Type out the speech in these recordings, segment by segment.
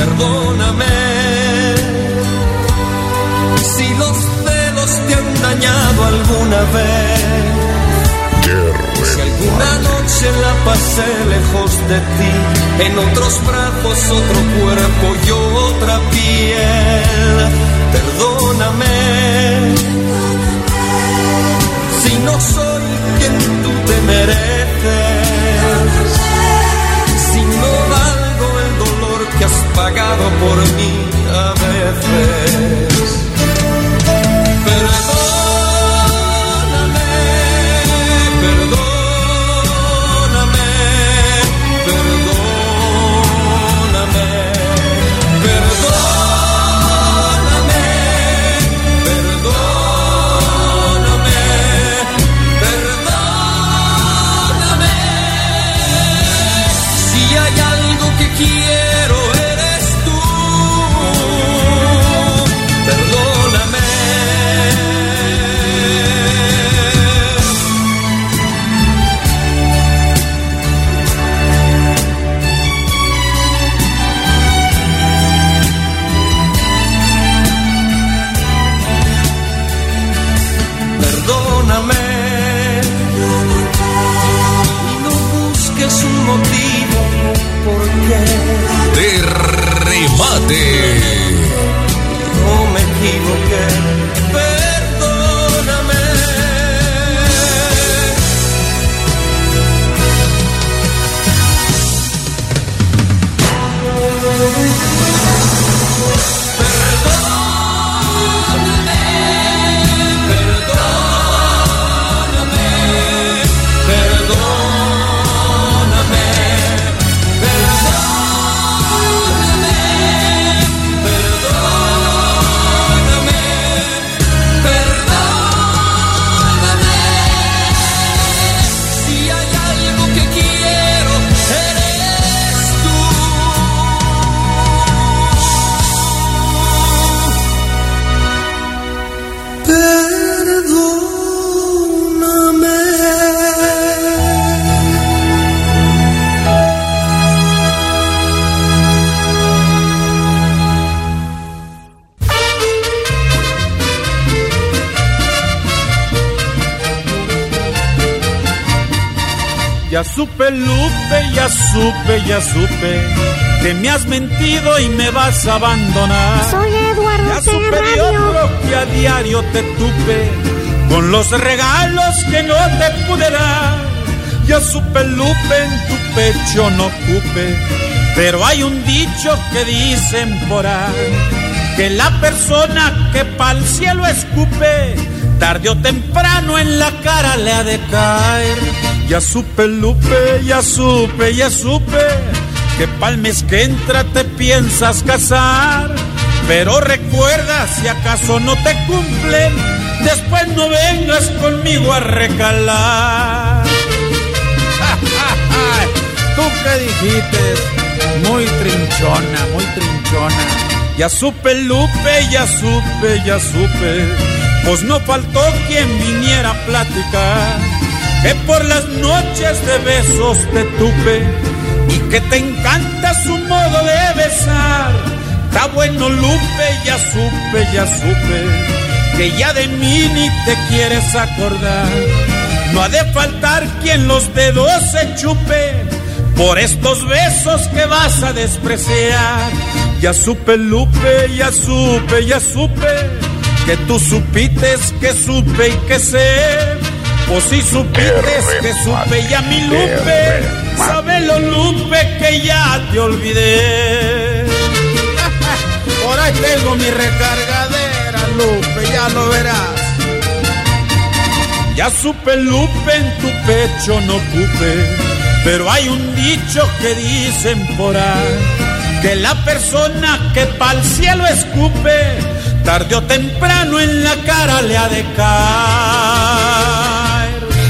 perdóname. Si los celos te han dañado alguna vez, si alguna noche la pasé lejos de ti, en otros brazos, otro cuerpo y otra piel, perdóname. Si no soy quien tú te mereces por mí a veces. Ya supe que me has mentido y me vas a abandonar. Soy Eduardo Ya supe de que a diario te tupe con los regalos que no te pude dar. Ya supe, Lupe, en tu pecho no cupe, pero hay un dicho que dicen por ahí que la persona que pa'l cielo escupe, tarde o temprano en la cara le ha de caer. Ya supe, Lupe, ya supe, ya supe que pa'l mes que entra te piensas casar. Pero recuerda, si acaso no te cumplen, después no vengas conmigo a recalar. ¿Tú qué dijiste? Muy trinchona, muy trinchona. Ya supe, Lupe, ya supe, ya supe. Pues no faltó quien viniera a platicar que por las noches de besos te tupe que te encanta su modo de besar. Está bueno, Lupe, ya supe, ya supe que ya de mí ni te quieres acordar. No ha de faltar quien los dedos se chupe por estos besos que vas a despreciar. Ya supe, Lupe, ya supe, ya supe que tú supites que supe y que sé o si supites que supe ya mi Lupe, sabelo Lupe que ya te olvidé. Por ahí tengo mi recargadera, Lupe, ya lo verás. Ya supe Lupe en tu pecho no cupe, pero hay un dicho que dicen por ahí, que la persona que pa'l cielo escupe, tarde o temprano en la cara le ha de caer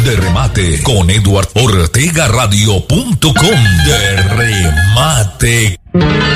de remate con Eduard Ortega Radio.com de remate.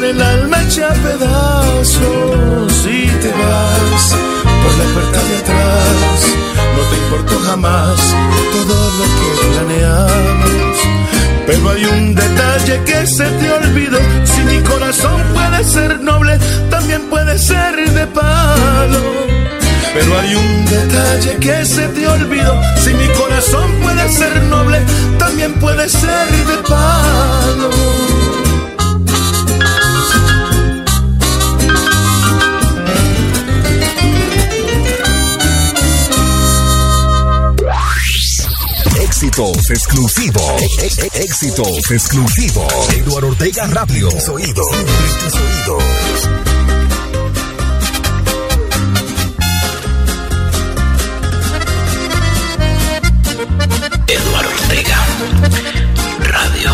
Con el alma hecha a pedazos y te vas por la puerta de atrás. No te importó jamás todo lo que planeamos. Pero hay un detalle que se te olvidó. Si mi corazón puede ser noble, también puede ser de palo. Pero hay un detalle que se te olvidó. Si mi corazón puede ser noble, también puede ser de palo. Éxitos exclusivos. Éxitos exclusivos. Eduardo Ortega Radio. Oídos. Oídos. Eduardo Ortega Radio.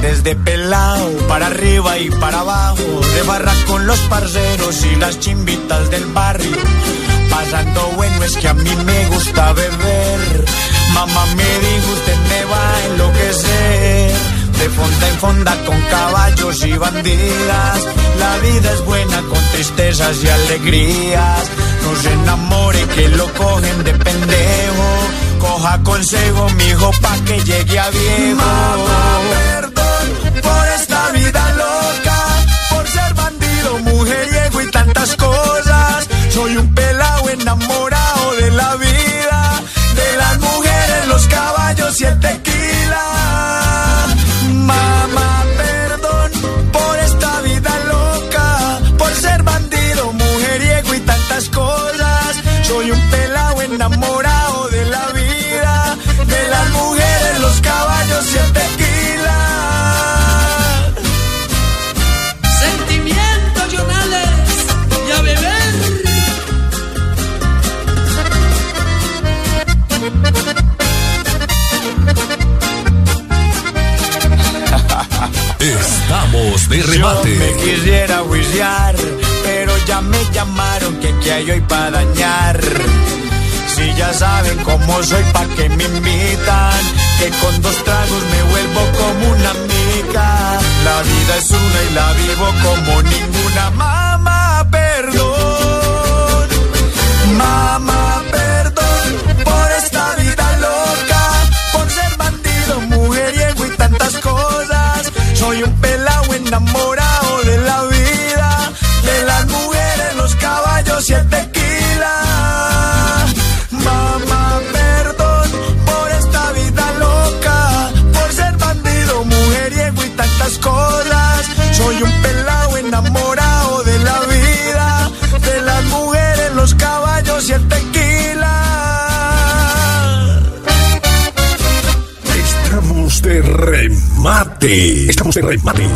Desde pelao para arriba y para abajo, de barra con los parceros y las chimbitas del barrio. Pasando bueno es que a mí me gusta beber. Mamá me dijo usted me va a enloquecer. De fonda en fonda con caballos y bandidas. La vida es buena con tristezas y alegrías. No se enamore que lo cogen de pendejo. Coja consejo, mijo, pa' que llegue a viejo. Mamá, perdón por esta vida loca. Por ser bandido, mujeriego y tantas cosas. La. De las mujeres, los caballos y el tequila. Pues soy pa' que me invitan, que con dos tragos me vuelvo como una amiga. La vida es una y la vivo como ninguna. Mamá, perdón. Mamá, perdón por esta vida loca, por ser bandido, mujeriego y tantas cosas. Soy un pelado enamorado de la vida, de las mujeres, los caballos y el Soy un pelado enamorado de la vida, de las mujeres, los caballos y el tequila. Estamos de remate. Estamos de remate.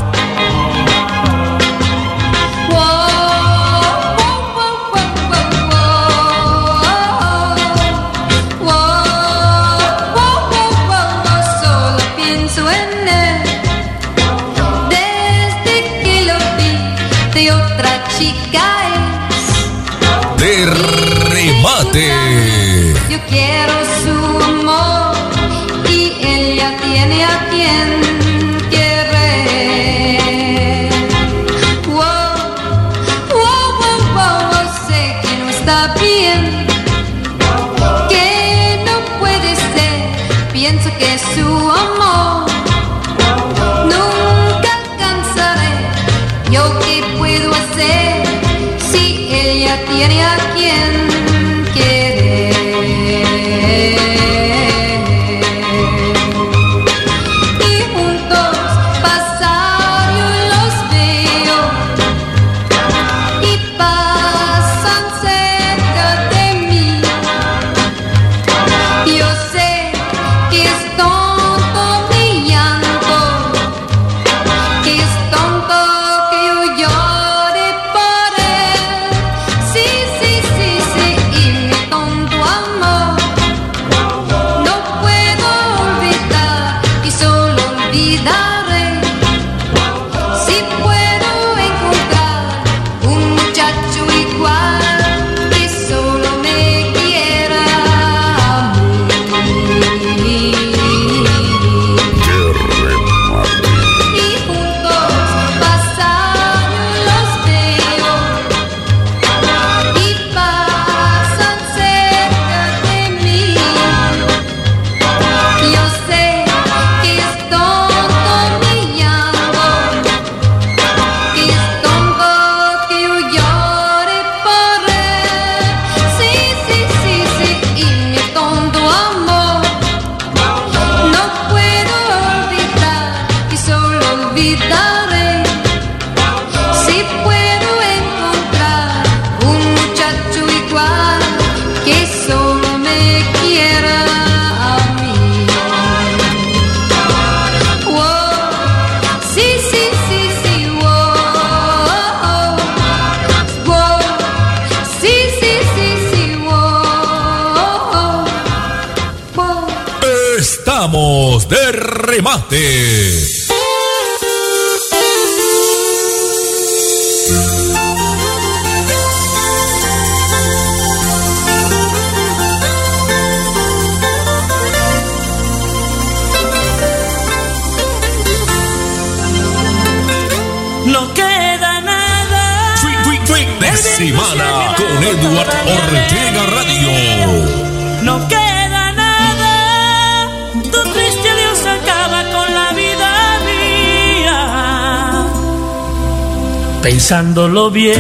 pensándolo bien,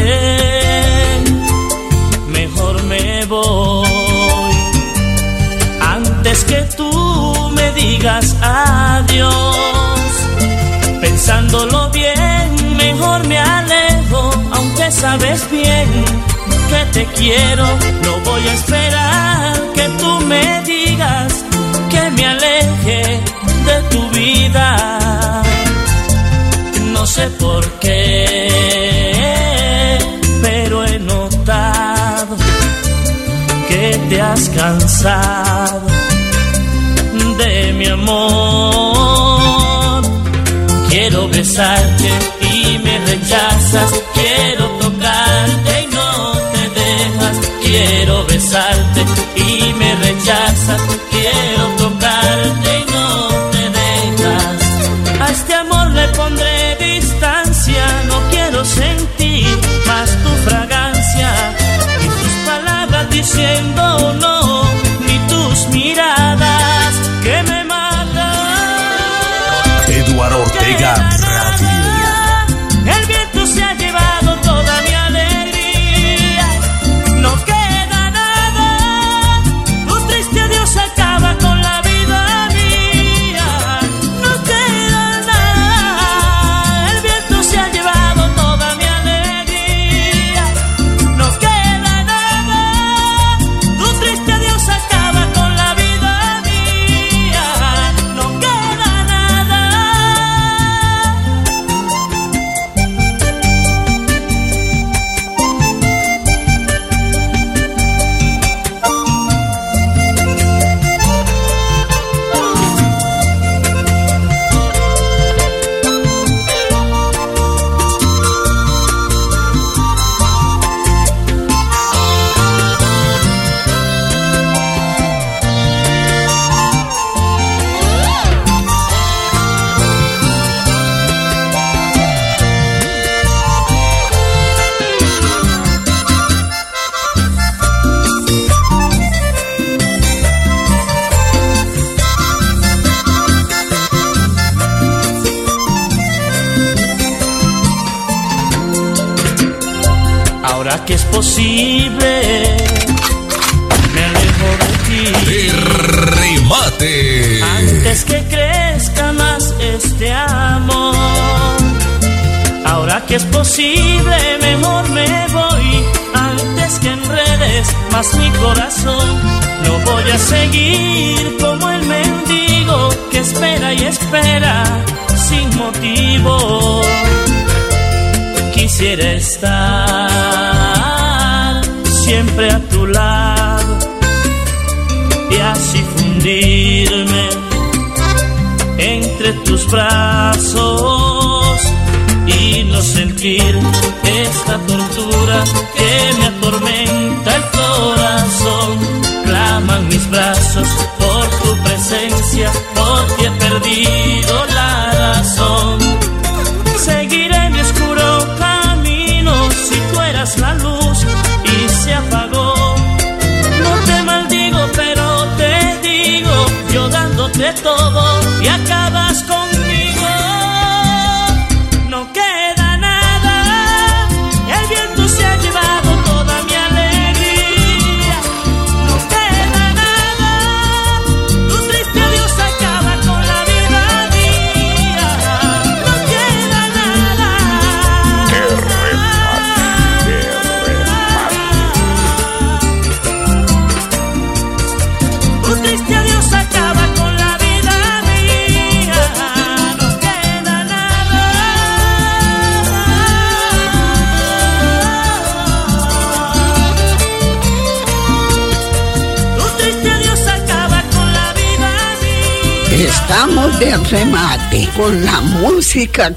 mejor me voy. Antes que tú me digas adiós, pensándolo bien, mejor me alejo, aunque sabes bien que te quiero, no voy a esperar que tú me sé por qué, pero he notado que te has cansado de mi amor. Quiero besarte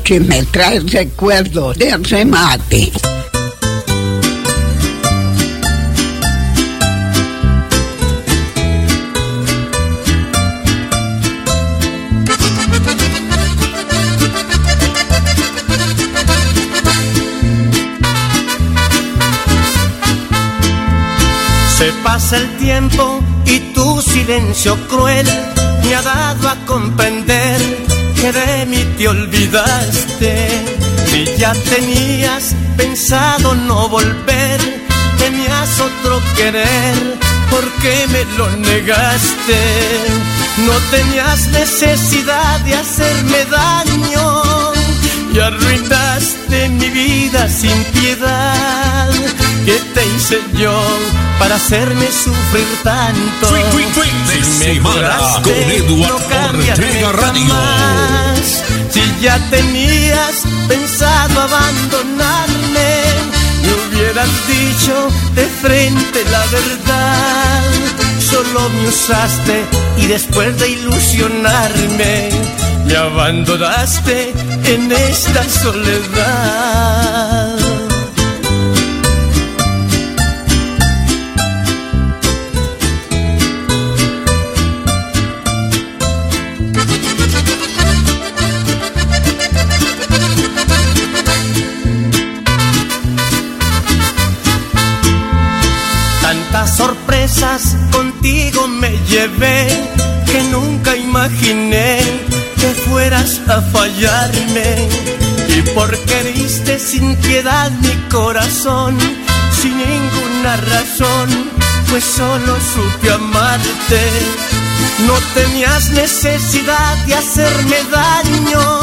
que me trae recuerdos de remate. Se pasa el tiempo y tu silencio cruel me ha dado a comprender te olvidaste. Si ya tenías pensado no volver, tenías otro querer, ¿por qué me lo negaste? No tenías necesidad de hacerme daño y arruinaste mi vida sin piedad. ¿Qué te hice yo para hacerme sufrir tanto? Twin, twin, de Si me con Eduard no Ortega Radio. Si ya tenías pensado abandonarme, me hubieras dicho de frente la verdad. Solo me usaste y después de ilusionarme, me abandonaste en esta soledad. Sin piedad mi corazón, sin ninguna razón, pues solo supe amarte. No tenías necesidad de hacerme daño,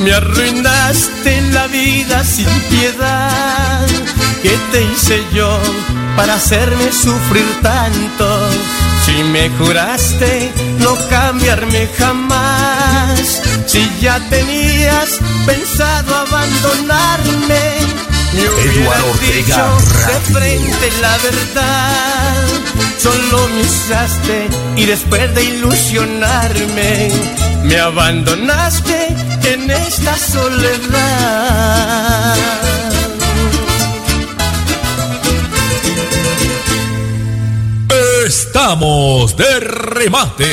me arruinaste la vida sin piedad. ¿Qué te hice yo para hacerme sufrir tanto? Si me juraste no cambiarme jamás, si ya tenías pensado abandonarme, me hubieras Ortega dicho de frente la verdad. Solo me usaste y después de ilusionarme, me abandonaste en esta soledad. Estamos de remate.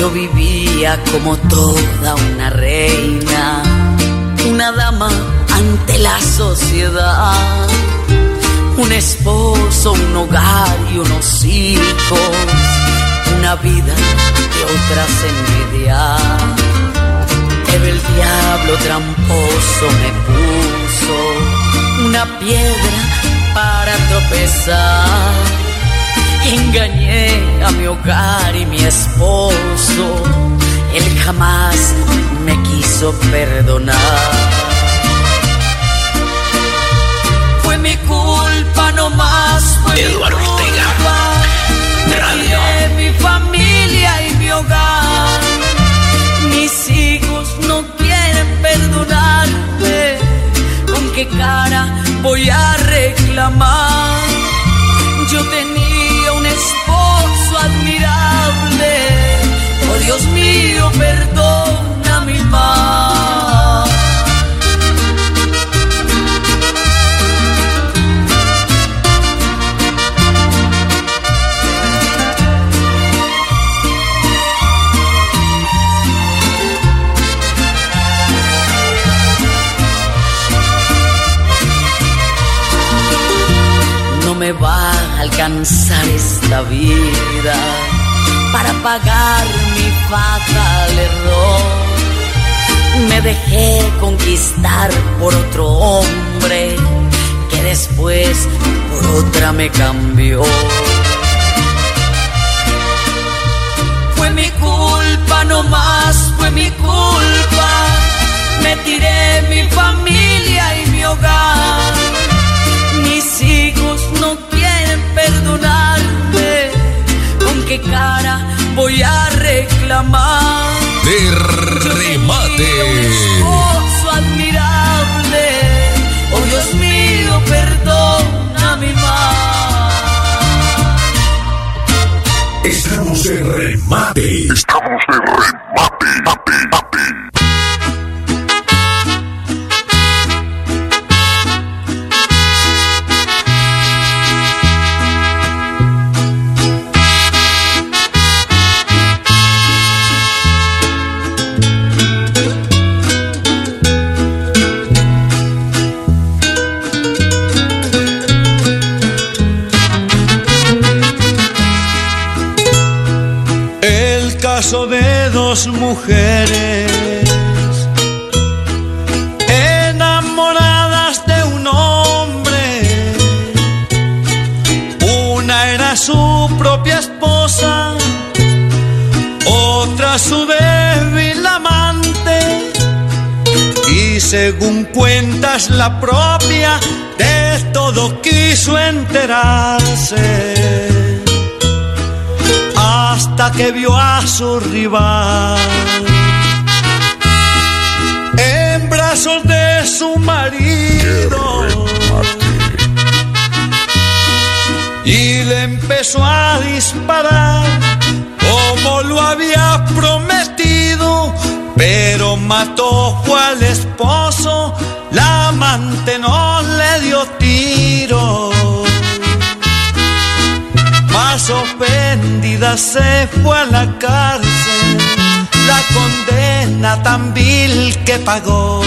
Yo vivía como toda una reina, una dama ante la sociedad, un esposo, un hogar y unos hijos, una vida que otras envidiar. Pero el diablo tramposo me puso una piedra para tropezar. Engañé a mi hogar y mi esposo, él jamás me quiso perdonar. Culpa no más, fue Eduardo Ortega. Radio. Mi familia y mi hogar. Mis hijos no quieren perdonarme. ¿Con qué cara voy a reclamar? Yo tenía un esposo admirable. Oh Dios mío, perdona mi mal. Va a alcanzar esta vida para pagar mi fatal error. Me dejé conquistar por otro hombre que después por otra me cambió. Fue mi culpa, no más fue mi culpa. Me tiré mi familia y mi hogar. Mis hijos perdonarme. ¿Con qué cara voy a reclamar? De Un remate. esposo admirable. Oh Dios mío, perdona mi mal. Estamos en remate. El dos mujeres enamoradas de un hombre. Una era su propia esposa, otra su débil amante. Y según cuentas la propia, de todo quiso enterarse que vio a su rival. En brazos de su marido. Y le empezó a disparar como lo había prometido pero mató al esposo la amante no le dio tiro más se fue a la cárcel, la condena tan vil que pagó,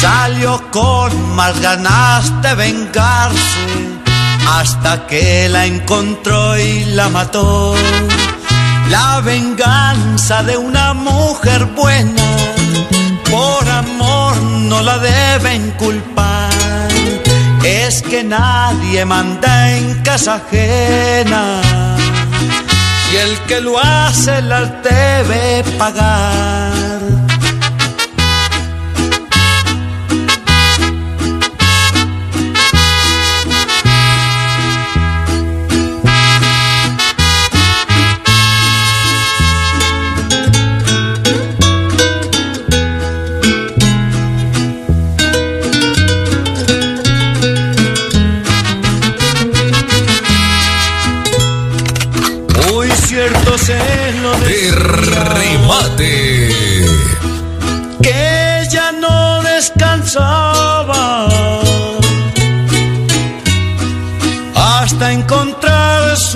salió con más ganas de vengarse, hasta que la encontró y la mató. La venganza de una mujer buena, por amor no la deben culpar. Es que nadie manda en casa ajena. Y el que lo hace las debe pagar.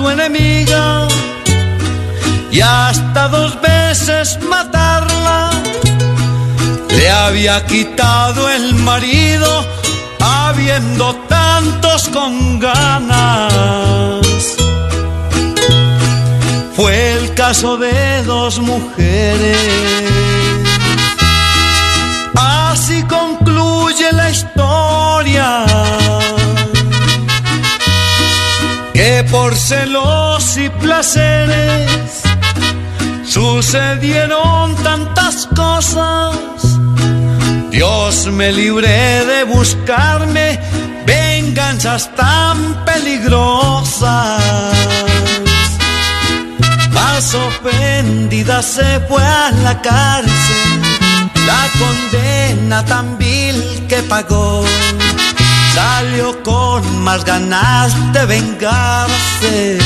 Su enemiga y hasta dos veces matarla. Le había quitado el marido habiendo tantos con ganas. Fue el caso de dos mujeres. Así concluye la historia. Por celos y placeres sucedieron tantas cosas Dios me libre de buscarme venganzas tan peligrosas. Más ofendida se fue a la cárcel, la condena tan vil que pagó. Salió con más ganas de vengarse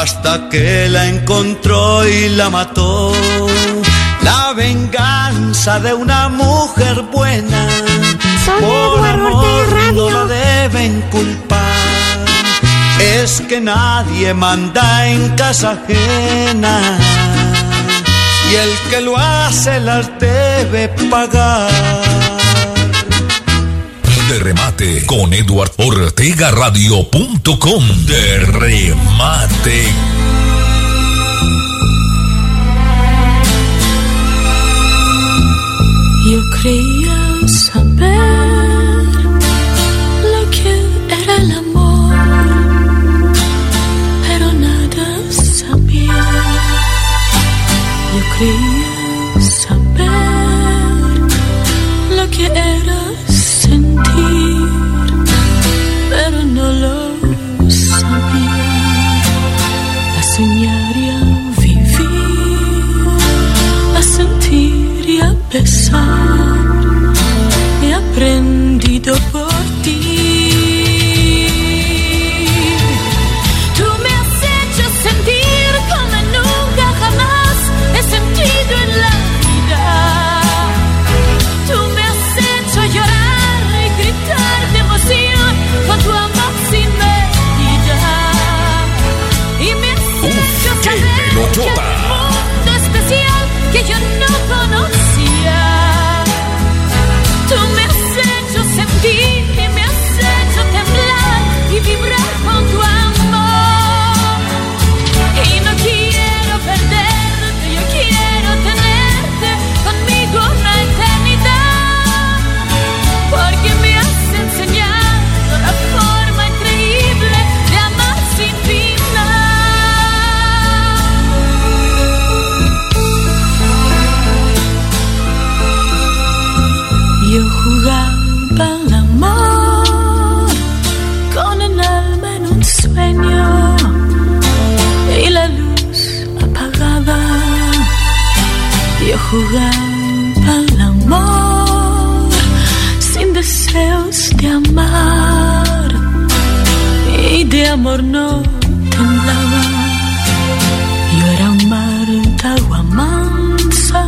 hasta que la encontró y la mató la venganza de una mujer buena. por amor no la deben culpar. Es que nadie manda en casa ajena. Y el que lo hace las debe pagar. De remate con Eduard Ortega Radio.com. De remate. Yo creía amor no temblaba. Yo era un mar de agua mansa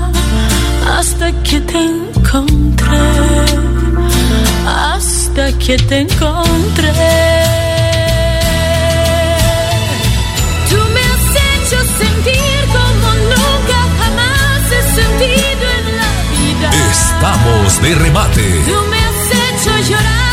hasta que te encontré, hasta que te encontré. Tú me has hecho sentir como nunca jamás he sentido en la vida. Estamos de remate. Tú me has hecho llorar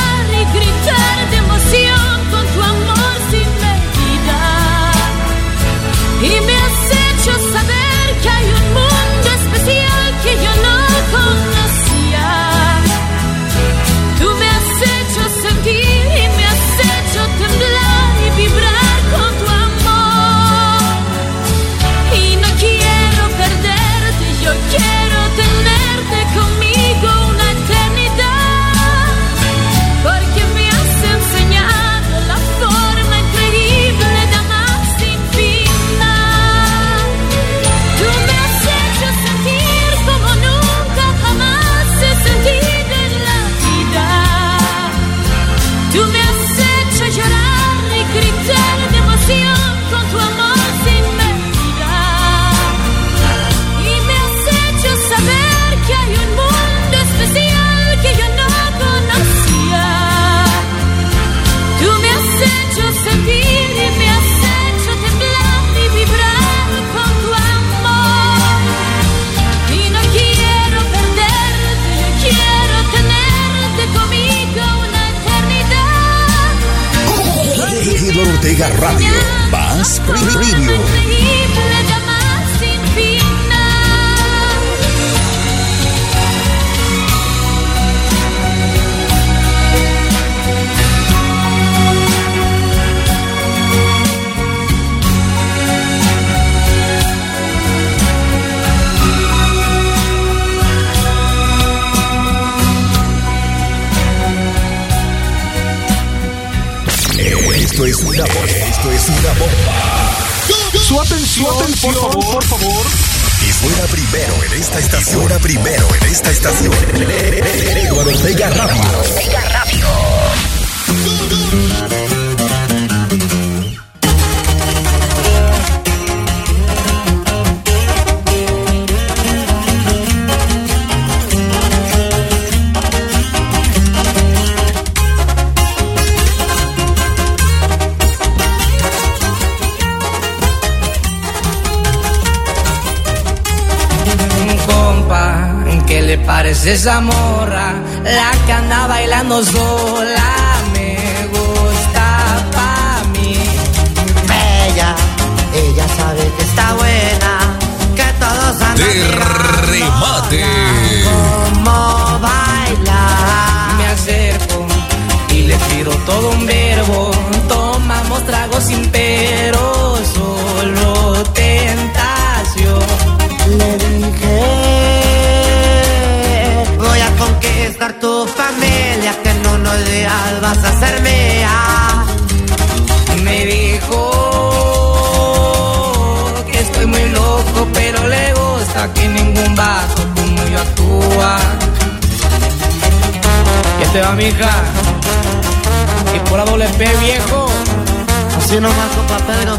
esa morra, la que anda bailando sola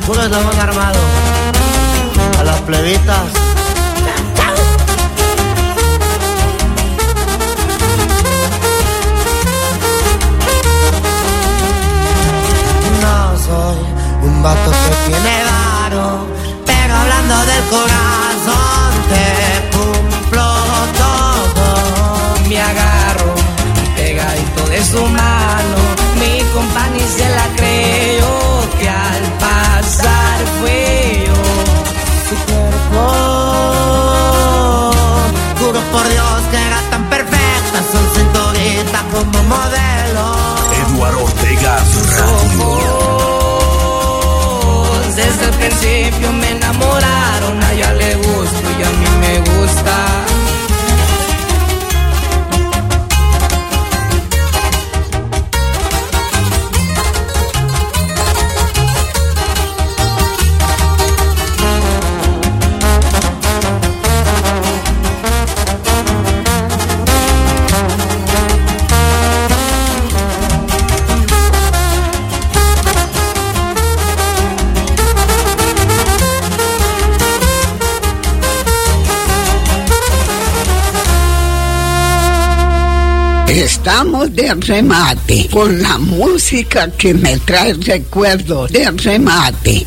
puro eslabón armado. A las plebitas remate, con la música que me trae recuerdos de remate.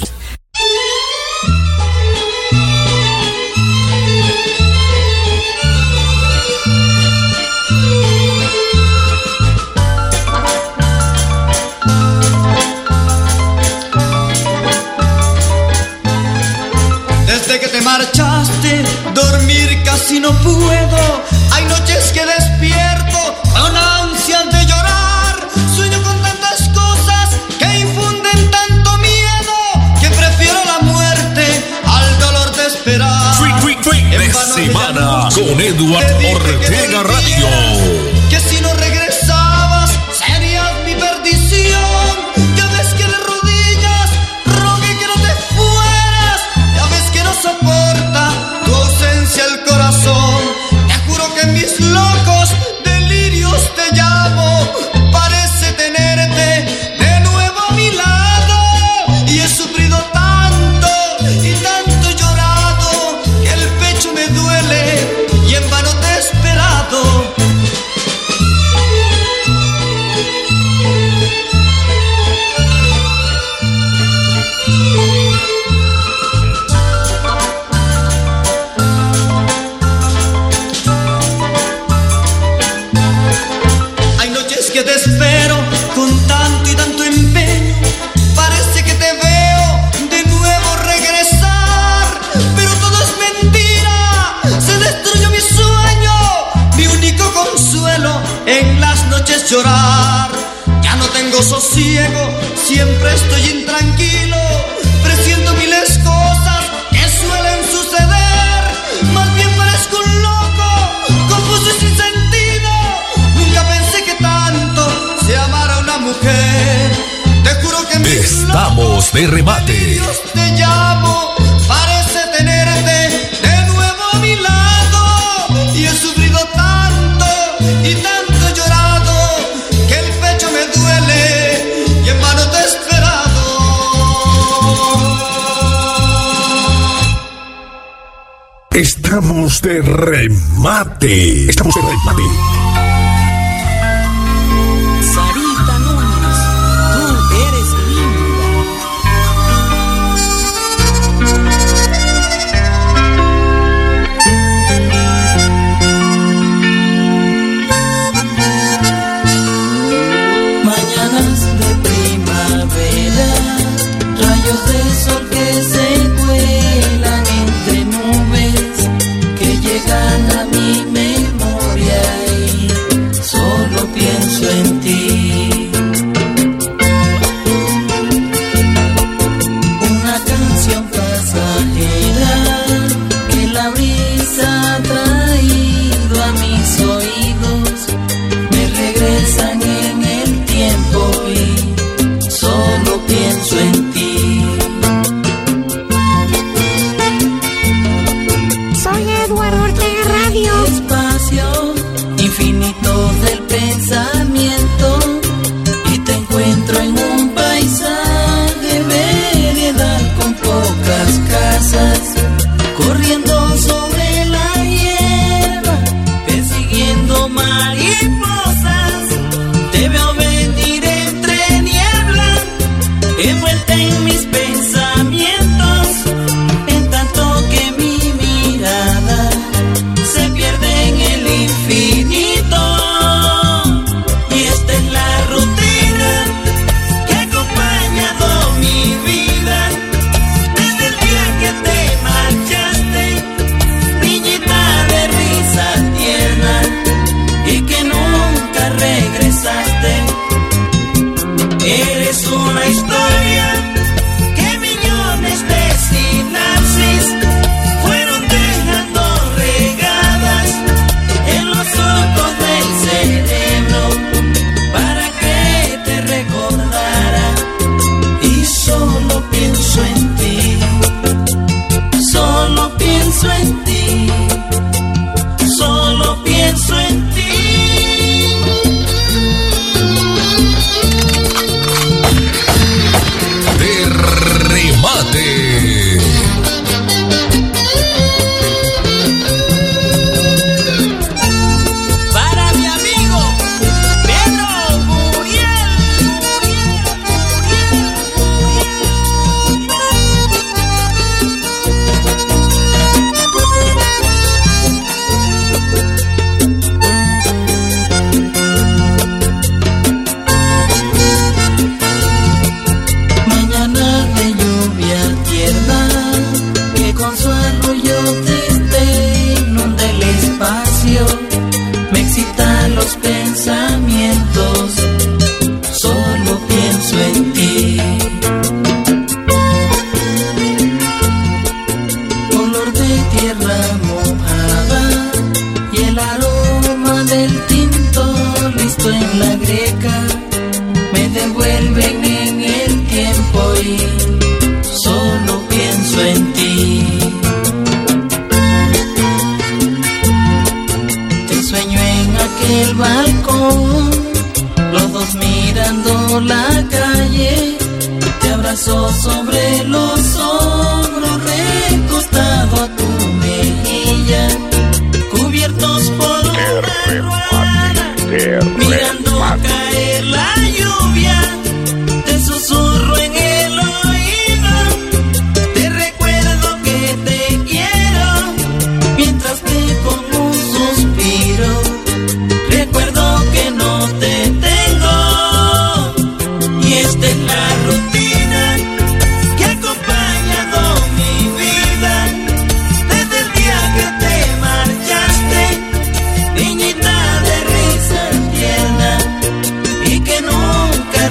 Eduardo Ortega. ciego, siempre estoy intranquilo, presiento miles cosas que suelen suceder. Más bien parezco un loco, confuso y sin sentido. Nunca pensé que tanto se amara una mujer. Te juro que Estamos locos, de remate. de remate. Estamos de remate.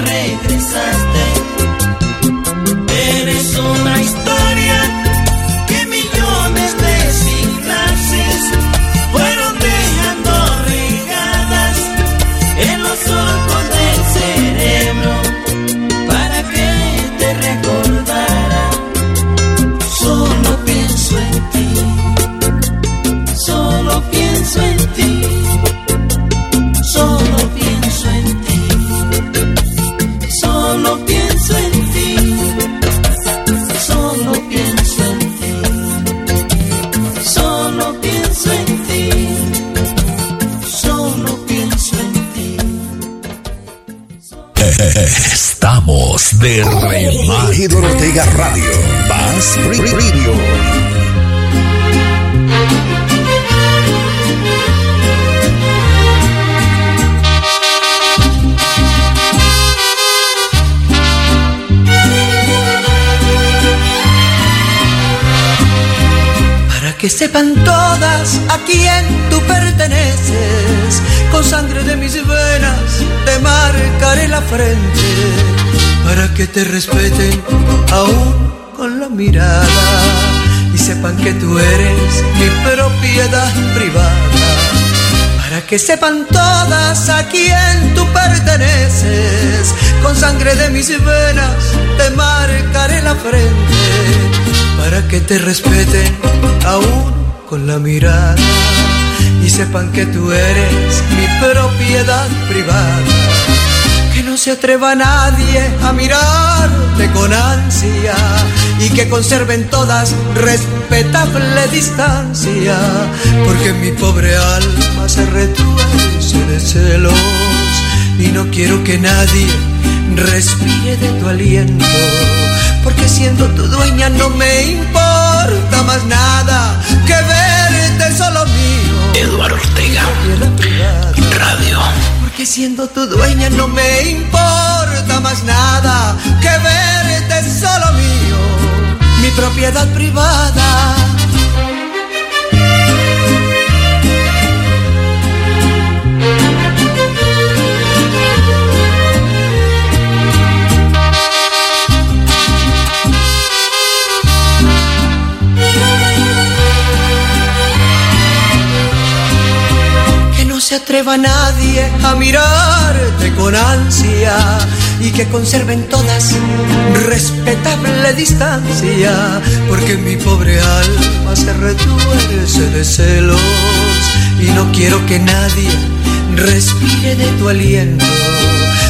regresaste. De. Eduardo Ortega Radio. Más Radio. Para que sepan todas a quién tú perteneces, con sangre de mis venas te marcaré la frente, para que te respeten aún con la mirada y sepan que tú eres mi propiedad privada. Para que sepan todas a quién tú perteneces, con sangre de mis venas te marcaré la frente, para que te respeten aún con la mirada y sepan que tú eres mi propiedad privada. Se atreva nadie a mirarte con ansia y que conserven todas respetable distancia, porque mi pobre alma se retuerce de celos y no quiero que nadie respire de tu aliento, porque siendo tu dueña no me importa más nada que verte solo mío. Eduardo Ortega. Radio. Porque siendo tu dueña no me importa más nada que verte solo mío, mi propiedad privada. Se atreva nadie a mirarte con ansia y que conserven todas respetable distancia, porque mi pobre alma se retuerce de celos y no quiero que nadie respire de tu aliento,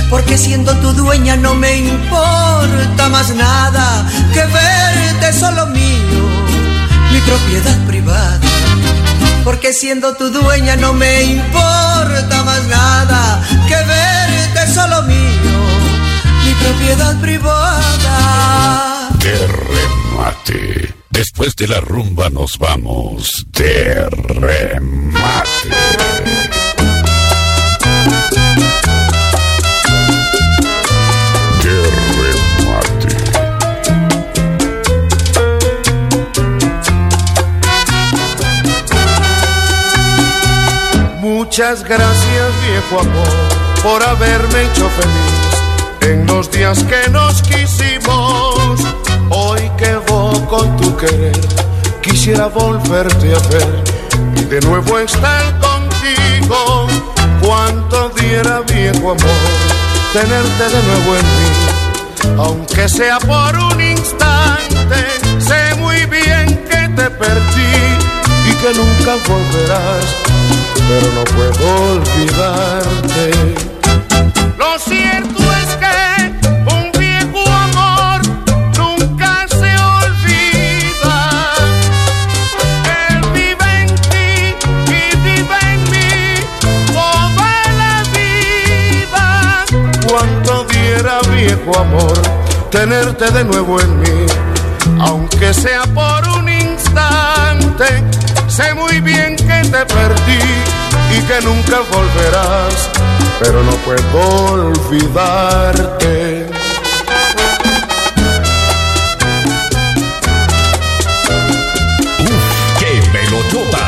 porque siendo tu dueña no me importa más nada que verte solo mío, mi propiedad privada porque siendo tu dueña no me importa más nada que verte solo mío, mi propiedad privada. De remate. Después de la rumba nos vamos de remate. Muchas gracias, viejo amor, por haberme hecho feliz en los días que nos quisimos. Hoy que voy con tu querer, quisiera volverte a ver y de nuevo estar contigo. Cuánto diera, viejo amor, tenerte de nuevo en mí, aunque sea por un instante. Sé muy bien que te perdí y que nunca volverás pero no puedo olvidarte. Lo cierto es que un viejo amor nunca se olvida. Él vive en ti y vive en mí toda la vida. Cuánto diera viejo amor tenerte de nuevo en mí, aunque sea por un instante. Sé muy bien que te perdí y que nunca volverás, pero no puedo olvidarte. Uf, qué pelotota.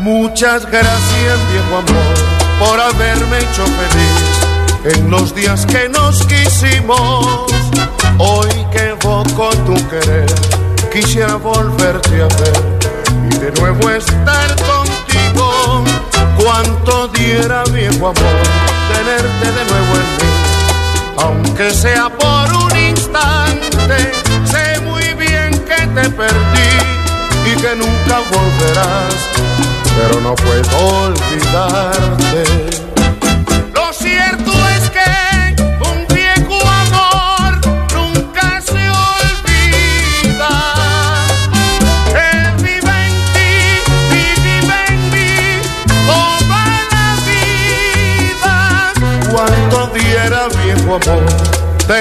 Muchas gracias, viejo amor, por haberme hecho feliz en los días que nos quisimos. Hoy que voy con tu querer, quisiera volverte a ver y de nuevo estar contigo. Cuánto diera, viejo amor, tenerte de nuevo en mí, aunque sea por un instante. Sé muy bien que te perdí y que nunca volverás, pero no puedo olvidarte.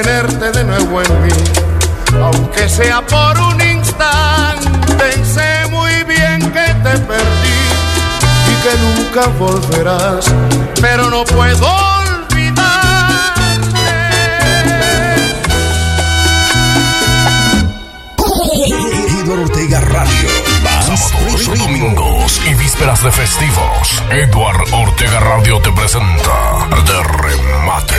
Verte de nuevo en mí, aunque sea por un instante, sé muy bien que te perdí y que nunca volverás, pero no puedo Eduardo Ortega Radio. Sábados, domingos y vísperas de festivos. Eduard Ortega Radio te presenta De Remate.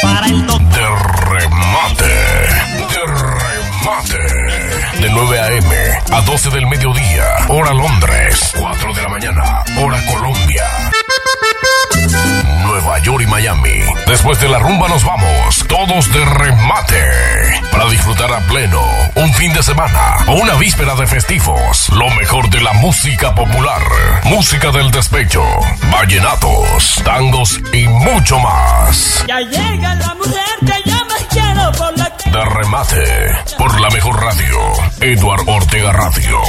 Para el De Remate. De Remate. De 9 a.m. a 12 del mediodía. Hora Londres. 4 de la mañana. Hora Colombia. Nueva York y Miami. Después de la rumba nos vamos, todos de remate. Para disfrutar a pleno un fin de semana o una víspera de festivos. Lo mejor de la música popular, música del despecho, vallenatos, tangos y mucho más. Ya llega la mujer que yo me quiero por la que... De remate, por la mejor radio, Eduard Ortega Radio.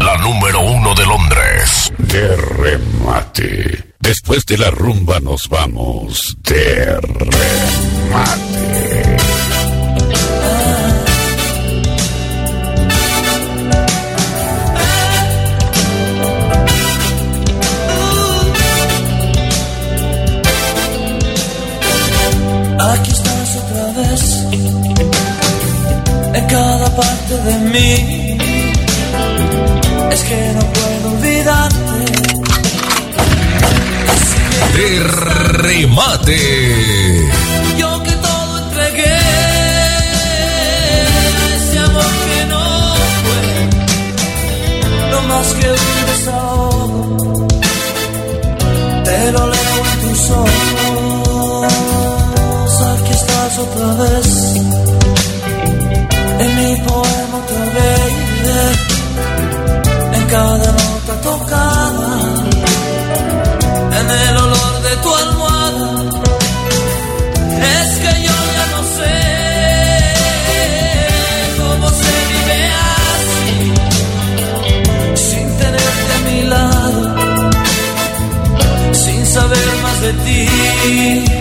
La número uno de Londres. De remate. Después de la rumba nos vamos de remate. Mí. Es que no puedo olvidarte. De remate. Yo que todo entregué, ese amor que no fue, no más que un desahogo. Te lo leo en tus ojos, aquí estás otra vez, en mi poema en cada nota tocada en el olor de tu almohada. Es que yo ya no sé cómo se vive así, sin tenerte a mi lado, sin saber más de ti.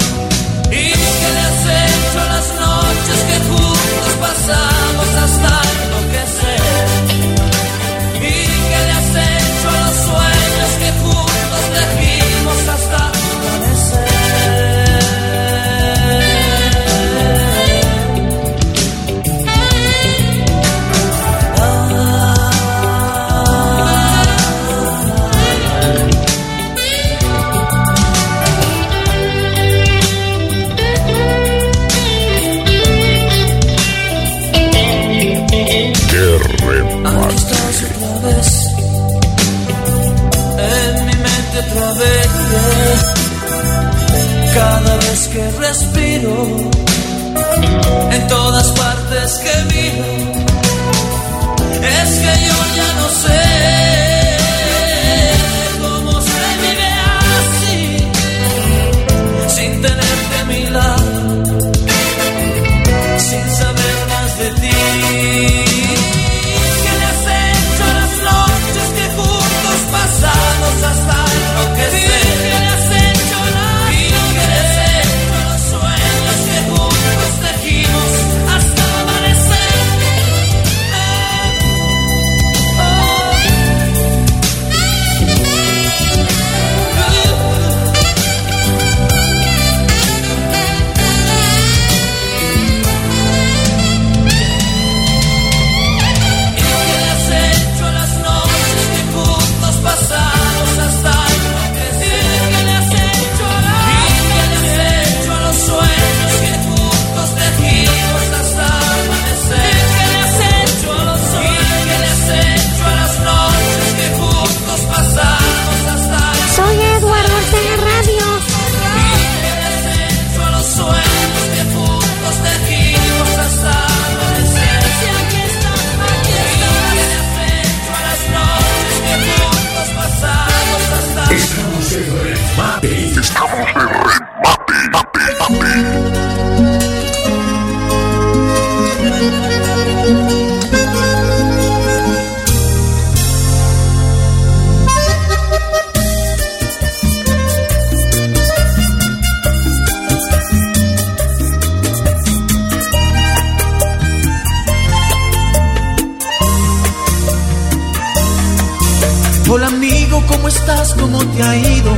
Que respiro, en todas partes que miro, es que yo ya no sé ¿cómo estás? ¿Cómo te ha ido?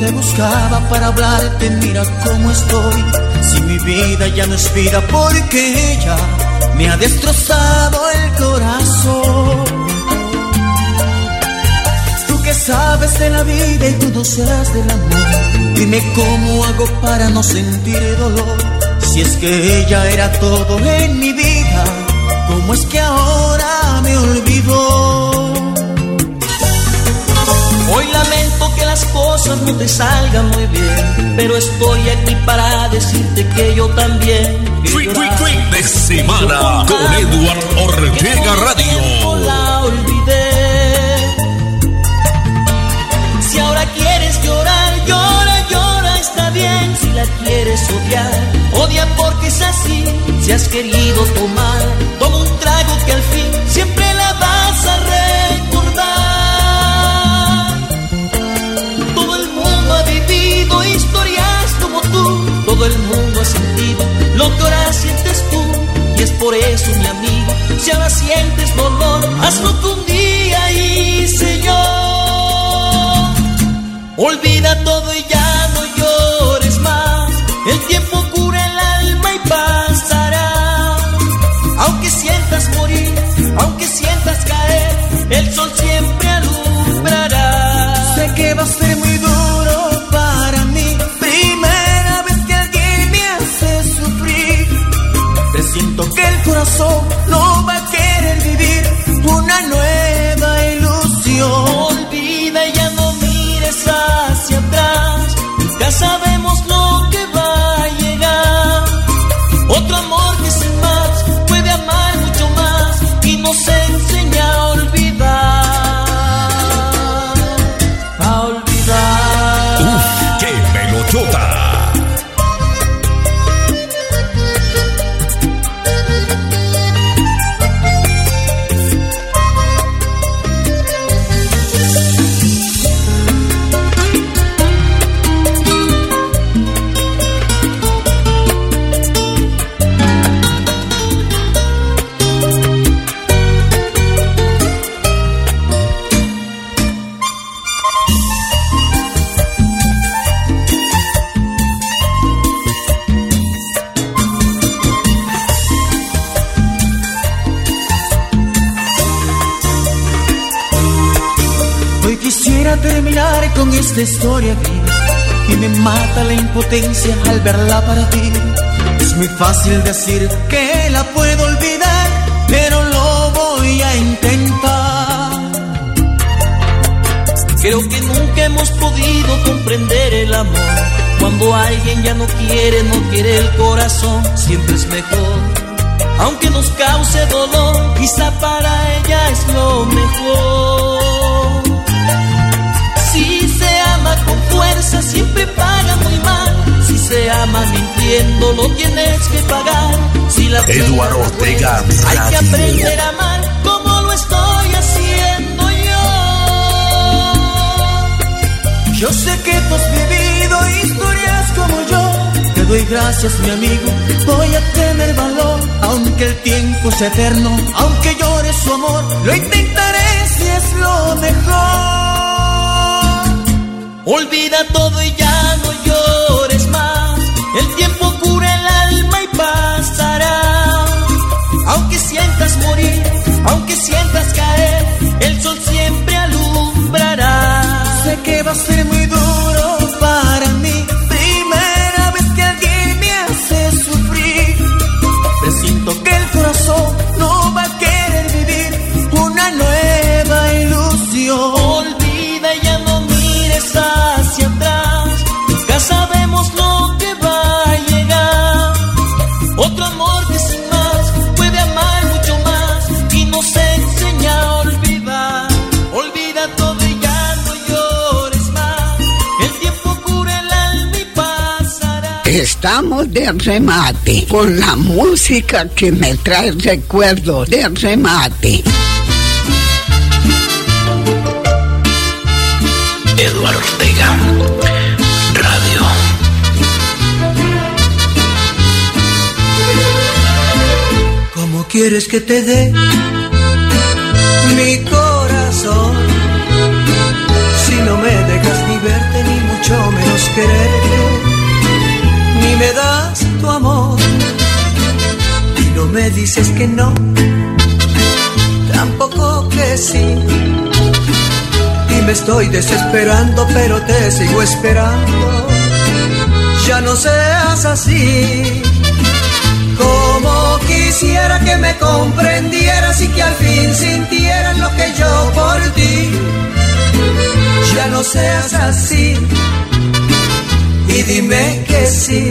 Te buscaba para hablarte, mira cómo estoy. Si mi vida ya no es vida porque ella me ha destrozado el corazón. Tú que sabes de la vida y tú no serás del amor. Dime cómo hago para no sentir dolor. Si es que ella era todo en mi vida, ¿cómo es que ahora me olvidó? Hoy lamento que las cosas no te salgan muy bien, pero estoy aquí para decirte que yo también. De semana con Edward Ortega Radio. La olvidé. Si ahora quieres llorar, llora, llora, está bien. Si la quieres odiar, odia porque es así. Si has querido tomar, toma un trago que al fin siempre la vas a Todo el mundo ha sentido lo que ahora sientes tú. Y es por eso, mi amigo, si ahora sientes dolor, hazlo tú un día hice yo. Olvida todo y ya no llores más. El tiempo cura el alma y pasará. Aunque sientas morir, aunque sientas caer, el sol siempre alumbrará. Sé que va a ser muy duro no va a querer vivir una nueva ilusión. Olvida y ya no mires hacia atrás. Ya sabemos impotencia al verla para ti. Es muy fácil decir que la puedo olvidar, pero lo voy a intentar. Creo que nunca hemos podido comprender el amor. Cuando alguien ya no quiere, no quiere el corazón, siempre es mejor. Aunque nos cause dolor, quizá para ella es lo mejor. Con fuerza, siempre paga muy mal. Si se ama mintiendo, lo tienes que pagar. Si la Eduard Ortega hay que aprender a amar como lo estoy haciendo yo. Yo sé que tú has vivido historias como yo. Te doy gracias, mi amigo. Voy a tener valor, aunque el tiempo sea eterno, aunque llore su amor. Lo intentaré si es lo mejor. Olvida todo y ya no llores más. El tiempo cura el alma y pasará. Aunque sientas morir, aunque sientas caer, el sol siempre alumbrará. Sé que va a ser muy duro de remate con la música que me trae recuerdos de remate. Eduardo Ortega, Radio. ¿Cómo quieres que te dé mi corazón? Si no me dejas ni verte, ni mucho menos querer me dices que no, tampoco que sí. Y me estoy desesperando, pero te sigo esperando. Ya no seas así. Como quisiera que me comprendieras y que al fin sintieras lo que yo por ti. Ya no seas así y dime que sí.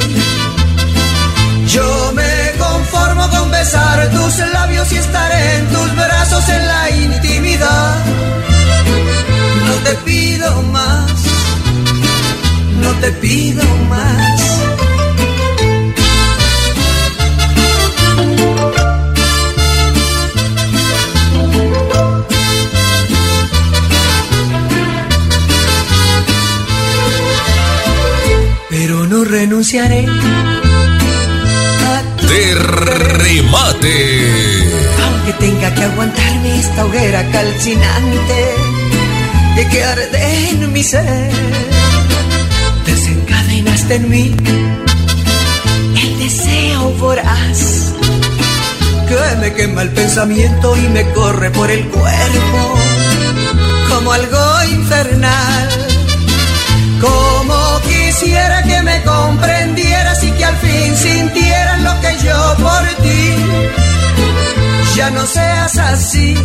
Yo me conformo con besar tus labios y estar en tus brazos en la intimidad. No te pido más, no te pido más. Pero no renunciaré De remate. Aunque tenga que aguantarme esta hoguera calcinante de que arde en mi ser, desencadenaste en mí el deseo voraz que me quema el pensamiento y me corre por el cuerpo como algo infernal. Como quisiera comprendieras y que al fin sintieras lo que yo por ti. Ya no seas así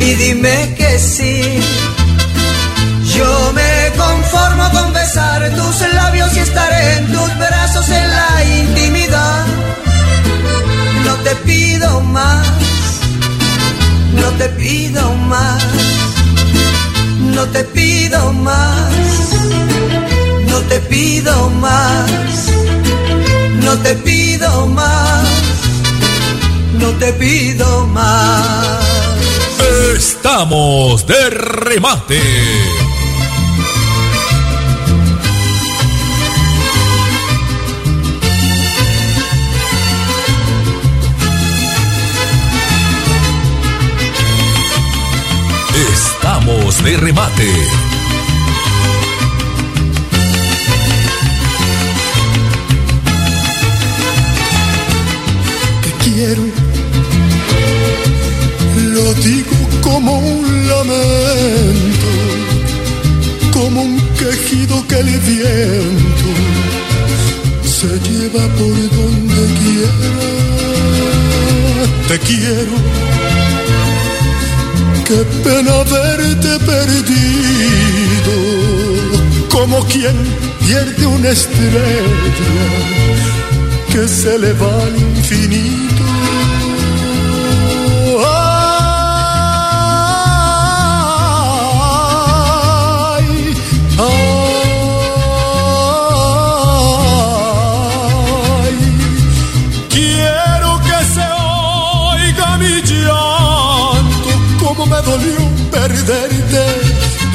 y dime que sí. Yo me conformo con besar tus labios y estar en tus brazos en la intimidad. No te pido más, no te pido más, no te pido más, no te pido más, no te pido más, no te pido más. Estamos de remate. Estamos de remate. El viento se lleva por donde quiera. Te quiero, qué pena verte perdido, como quien pierde una estrella que se le va al infinito.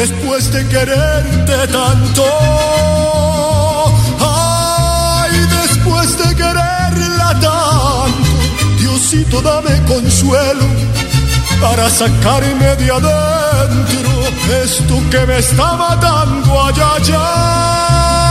Después de quererte tanto. Ay, después de quererla tanto, Diosito dame consuelo para sacarme de adentro esto que me está matando allá allá.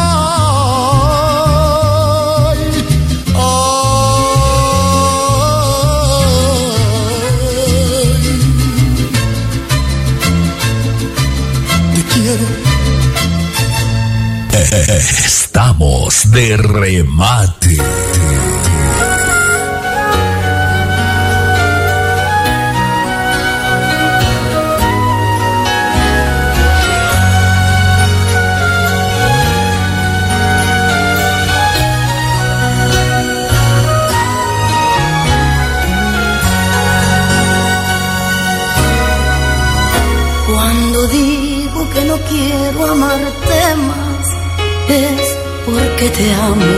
Estamos de remate. que te amo.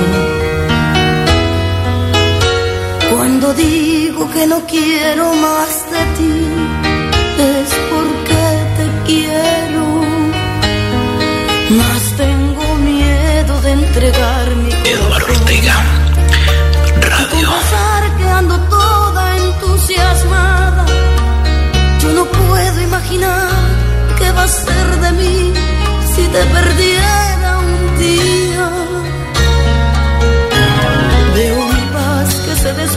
Cuando digo que no quiero más de ti, es porque te quiero. Más tengo miedo de entregar mi Eduardo Ortega, Radio. Toda entusiasmada. Yo no puedo imaginar qué va a ser de mí si te perdiera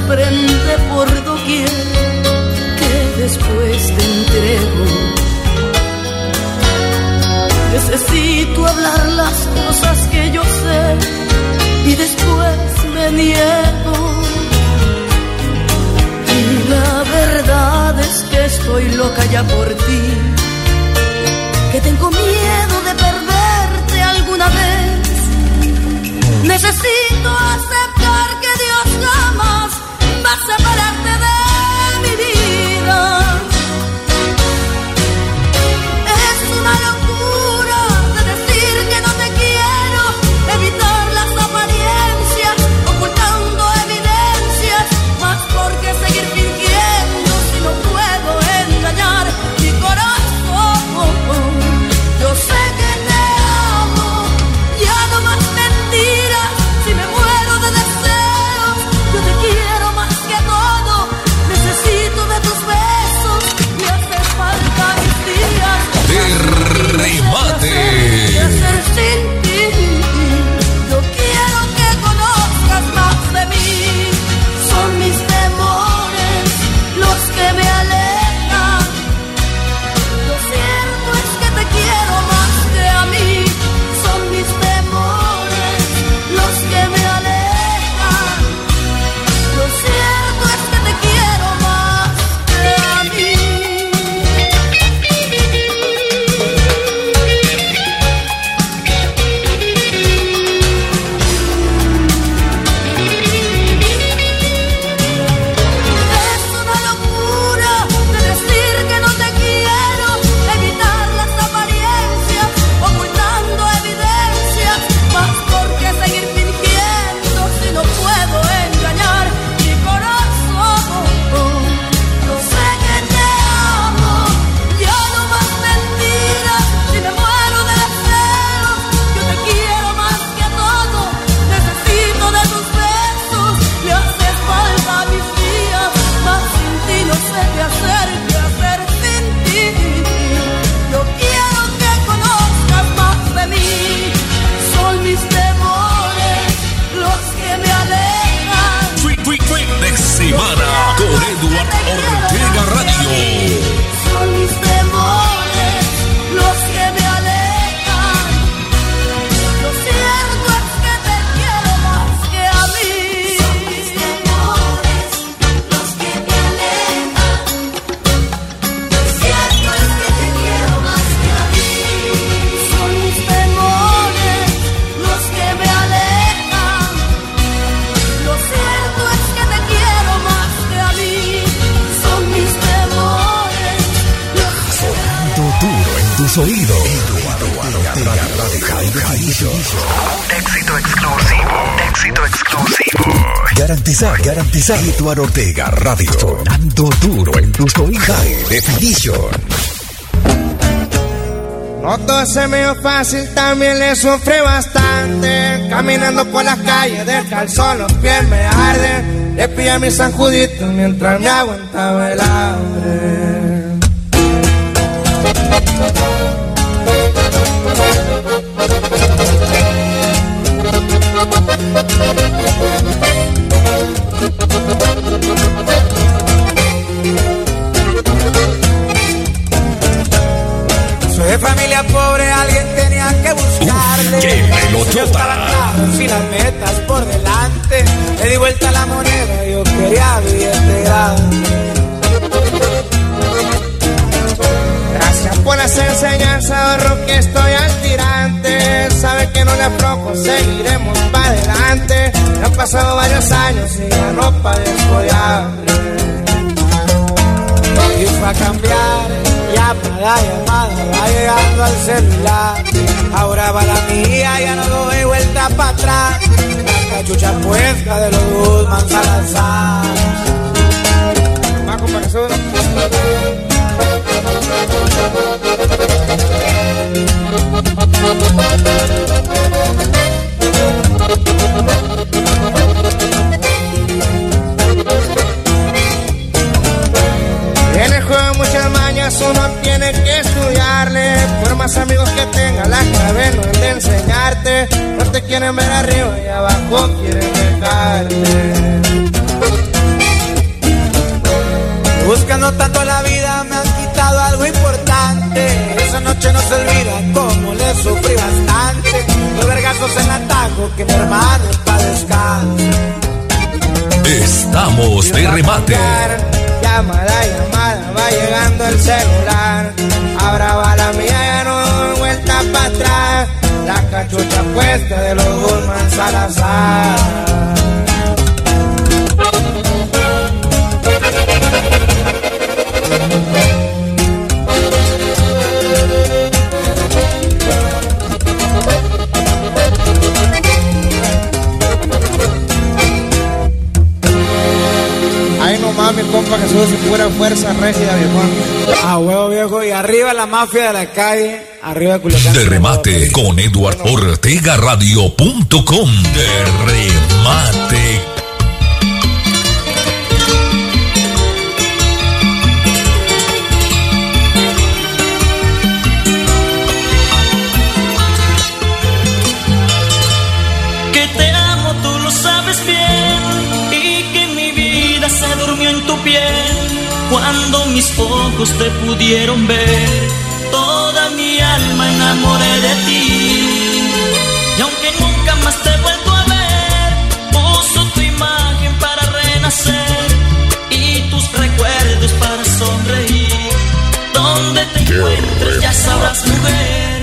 prende por doquier que después te entrego. Necesito hablar las cosas que yo sé y después me niego. Y la verdad es que estoy loca ya por ti, que tengo miedo de perderte alguna vez. Necesito aceptar que Dios jamás más separarte de mi vida. Garantizado. Eduardo Ortega Radio. Sonando duro en tus oídos. High Definition. No todo se me dio fácil, también le sufrí bastante. Caminando por las calles del calzón, los pies me arden. Le pillé a mi San Judito mientras me aguantaba el hambre. Las enseñanzas, ahorro que estoy al tirante. Sabe que no le aflojo, seguiremos para adelante. Ya han pasado varios años y ya no padezco de hambre. Y fue a cambiar, llamada, llamada, va llegando al celular. Ahora va la mía, ya no doy vuelta para atrás. La cachucha puesta de los Guzmán Salazar. Va, compa, que. En juego muchas mañas, uno tiene que estudiarle. Por más amigos que tenga, la clave no es de enseñarte. No te quieren ver arriba y abajo quieren dejarte. Buscando tanto la vida me han quitado algo importante. Esa noche no se olvida cómo le sufrí bastante. Los vergazos en atajo que mi hermano pa' descanso. Estamos de remate. Llamada, llamada, va llegando el celular. Ahora va la mía, ya no doy vuelta para atrás. La cachucha puesta de los Guzmán Salazar. Compa, que sube su pura fuerza regia, viejo. A huevo, viejo. Y arriba la mafia de la calle. Arriba Culiacán. De remate con Eduard Ortega Radio.com. De remate. Piel. Cuando mis ojos te pudieron ver, toda mi alma enamoré de ti. Y aunque nunca más te he vuelto a ver, uso tu imagen para renacer y tus recuerdos para sonreír. Donde te encuentres, ya sabrás, mujer,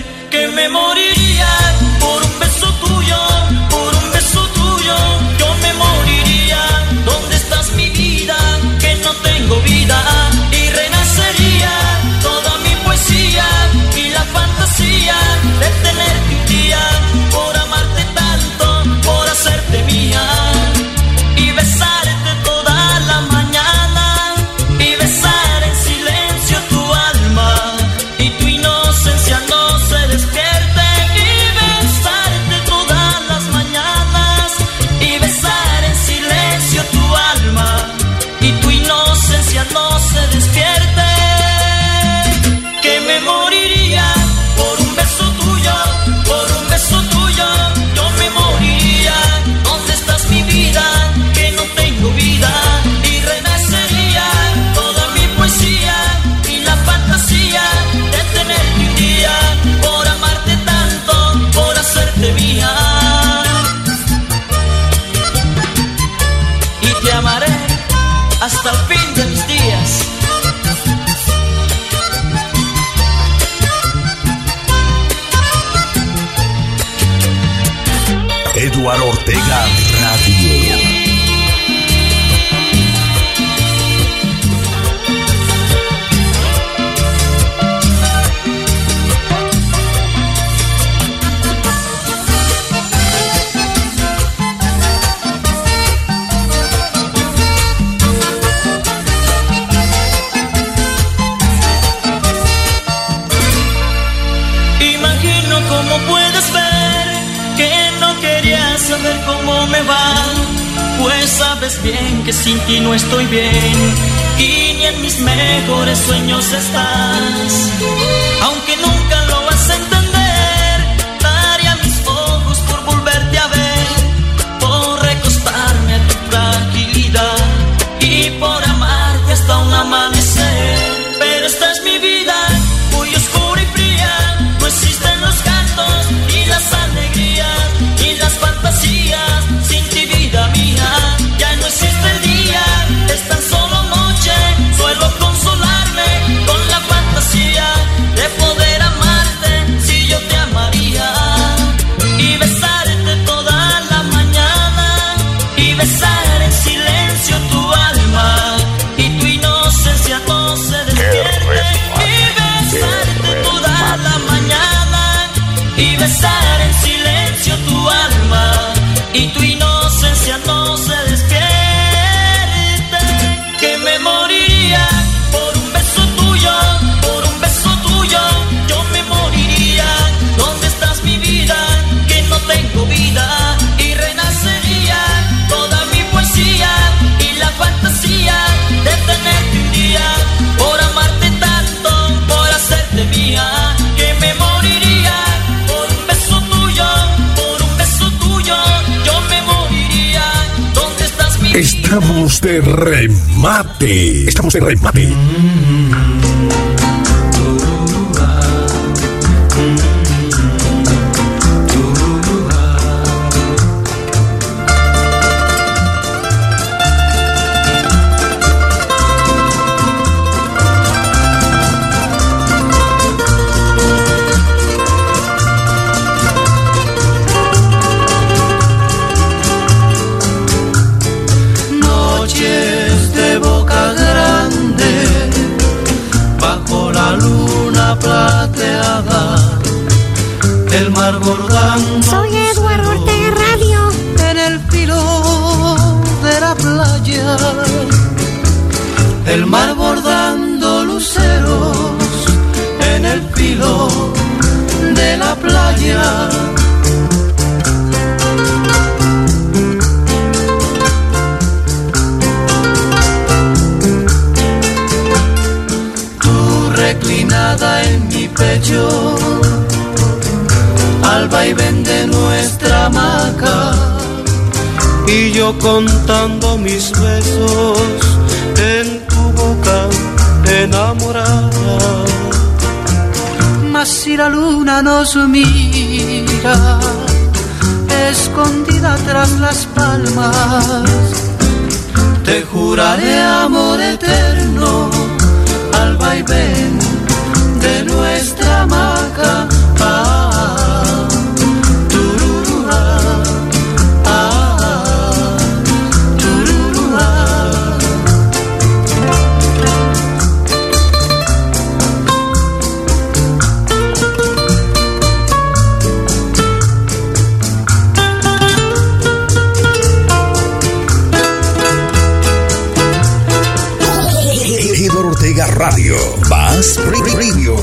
sabes bien que sin ti no estoy bien y ni en mis mejores sueños estás. Aunque nunca remate. Estamos de remate. Contando mis besos en tu boca enamorada. Mas si la luna nos mira, escondida tras las palmas, te juraré amor eterno al vaivén de nuestra hamaca. Más.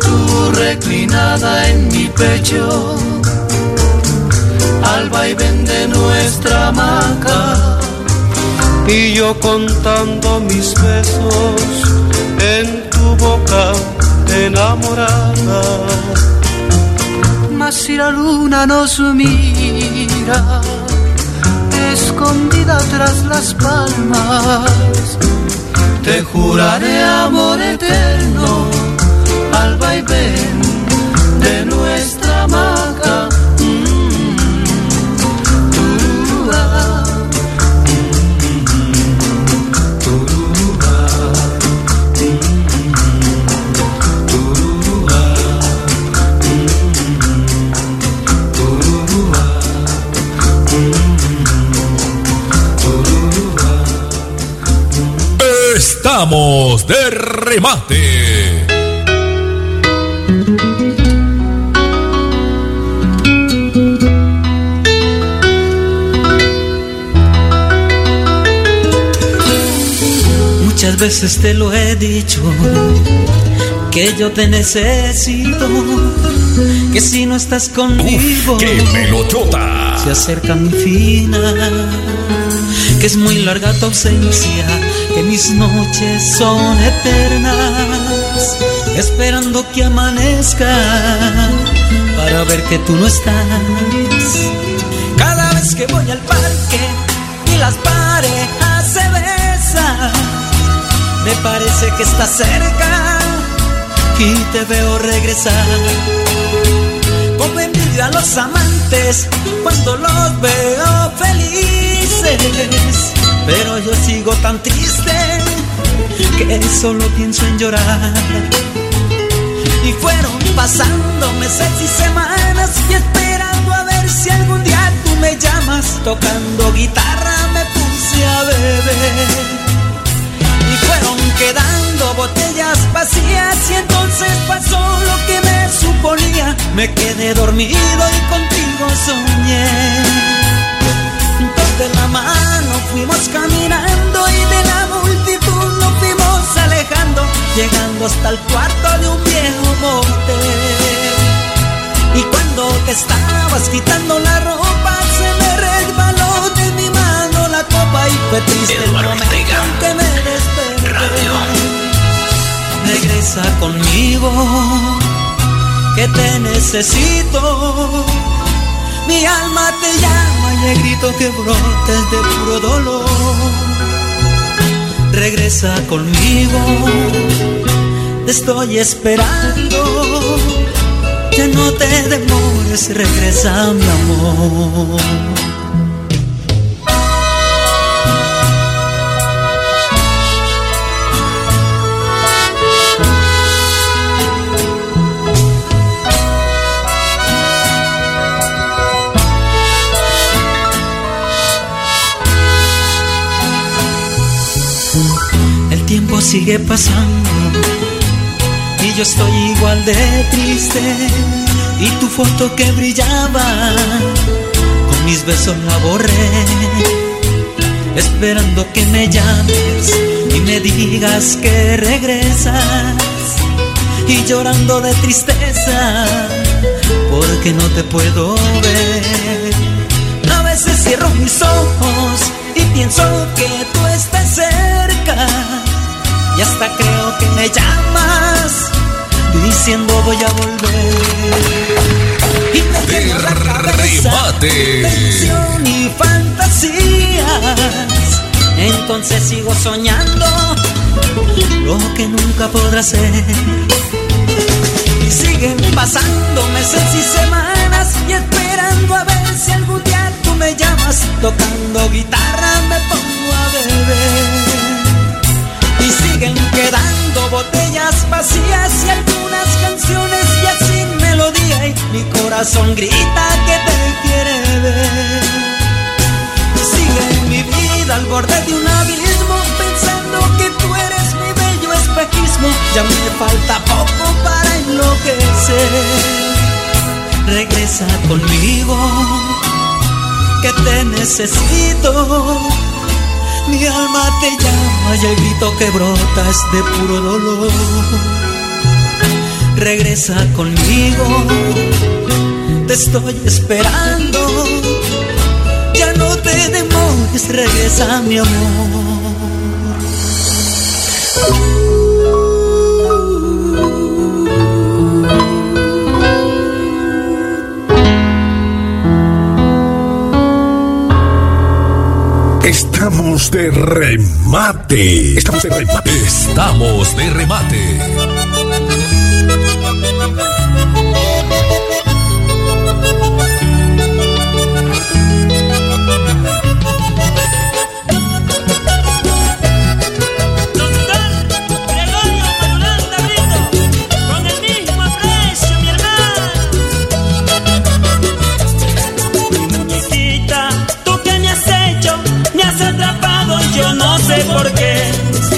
Tú reclinada en mi pecho, al vaivén de nuestra hamaca, y yo contando mis besos en tu boca enamorada. Mas si la luna nos mira, escondida tras las palmas, te juraré amor eterno al vaivén de nuestra hamaca. Estamos de remate. Muchas veces te lo he dicho, que yo te necesito, que si no estás conmigo, ¡Qué melochota! se acerca mi fina, que es muy larga tu ausencia, que mis noches son eternas, esperando que amanezca para ver que tú no estás. Cada vez que voy al parque y las parejas se besan, me parece que estás cerca y te veo regresar. Como envidia a los amantes cuando los veo felices, pero yo sigo tan triste que solo pienso en llorar. Y fueron pasando meses y semanas y esperando a ver si algún día tú me llamas. Tocando guitarra me puse a beber. Y fueron quedando botellas vacías y entonces pasó lo que me suponía. Me quedé dormido y contigo soñé. De la mano fuimos caminando y de la multitud nos fuimos alejando, llegando hasta el cuarto de un viejo motel. Y cuando te estabas quitando la ropa, se me resbaló de mi mano la copa y fue triste el momento Ortega. en que me desperté. Regresa conmigo, que te necesito. Mi alma te llama y el grito que brota es de puro dolor. Regresa conmigo, te estoy esperando. Ya no te demores, regresa mi amor. Sigue pasando y yo estoy igual de triste. Y tu foto que brillaba, con mis besos la borré. Esperando que me llames y me digas que regresas. Y llorando de tristeza, porque no te puedo ver. A veces cierro mis ojos y pienso que tú estás cerca. Y hasta creo que me llamas diciendo voy a volver. Y me lleno la cabeza y fantasías. Entonces sigo soñando lo que nunca podrá ser. Y siguen pasando meses y semanas y esperando a ver si algún día tú me llamas. Tocando guitarra me pongo a beber. Siguen quedando botellas vacías y algunas canciones ya sin melodía. Y mi corazón grita que te quiere ver. Sigue mi vida al borde de un abismo pensando que tú eres mi bello espejismo. Ya me falta poco para enloquecer. Regresa conmigo, que te necesito. Mi alma te llama y el grito que brota es de puro dolor. Regresa conmigo, te estoy esperando. Ya no te demores, regresa mi amor. Estamos de remate. Estamos de remate. Estamos de remate.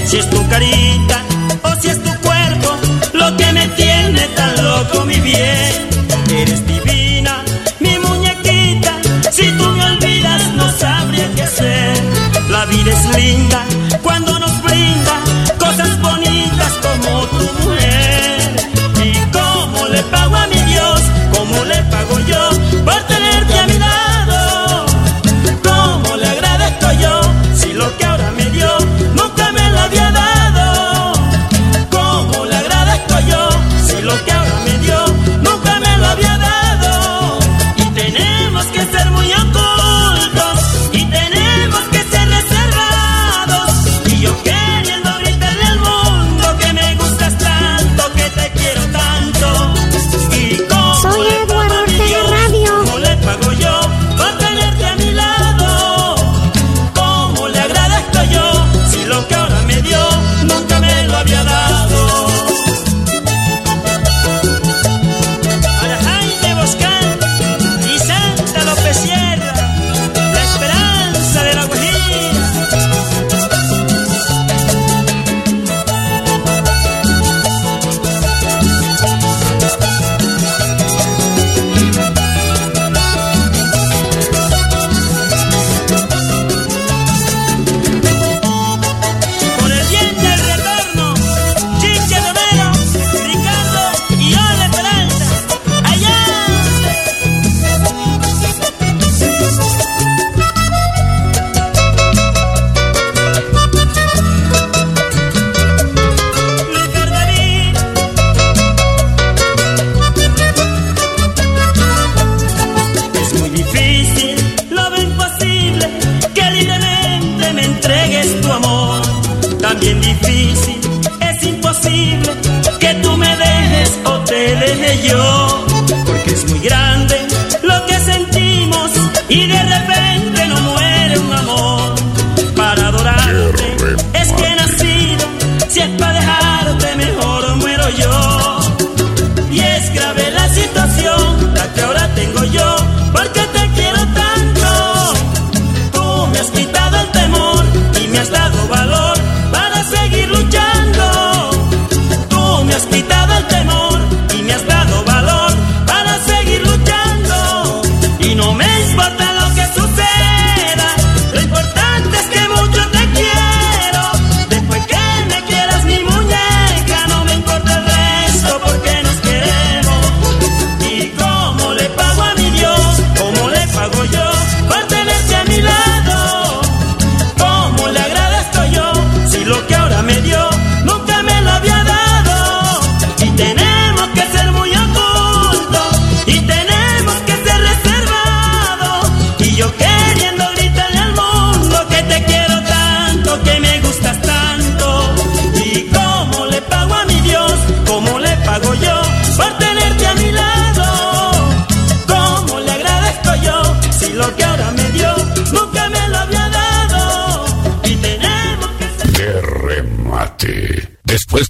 Si es tu carita o si es tu cuerpo, lo que me tiene tan loco, mi bien.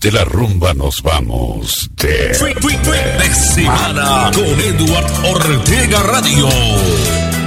de la rumba nos vamos de... De semana con Eduard Ortega Radio.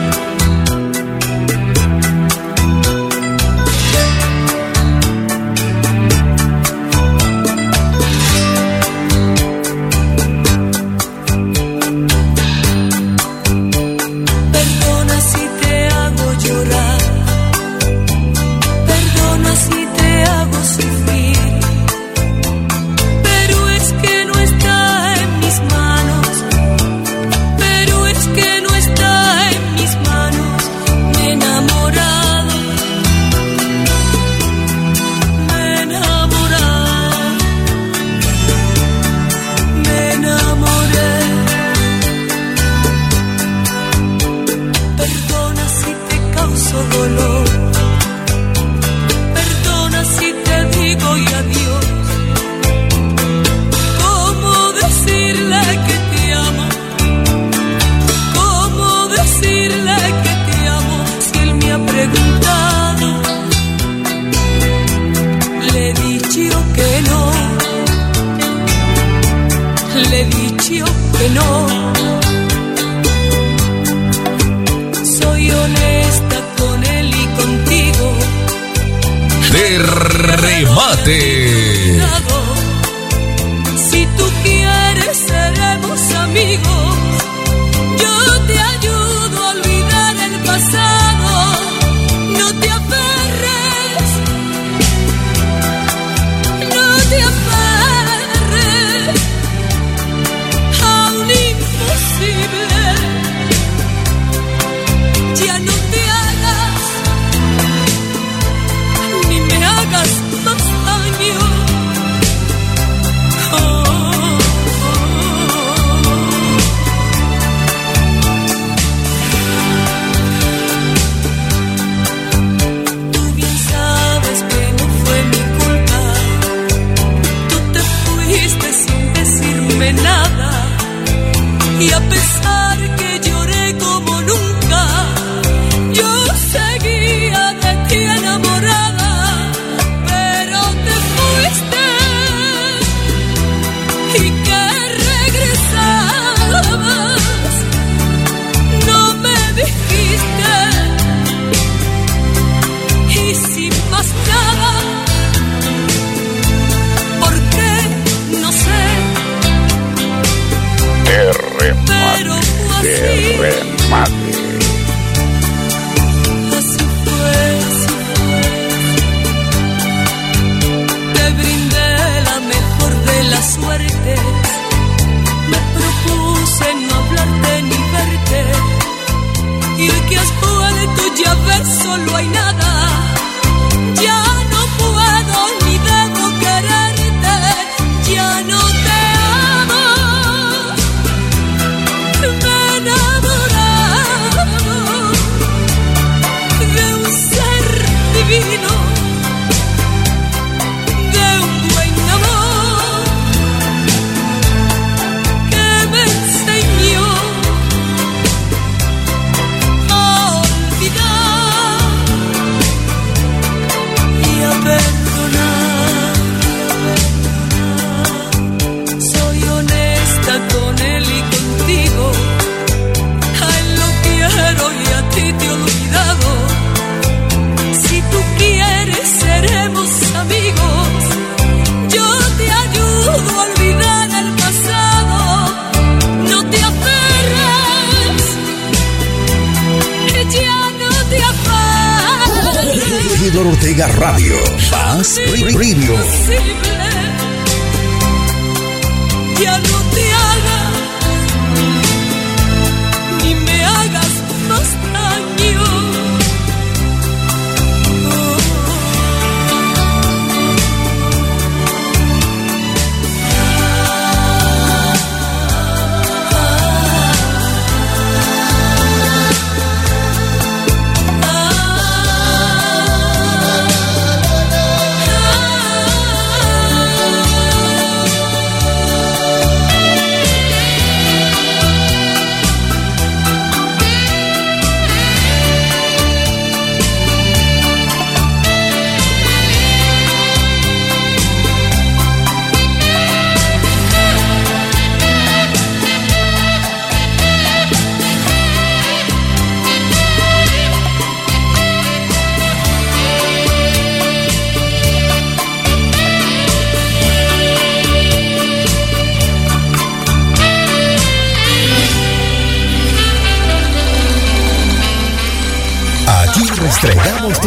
Ortega Radio. Más Radio.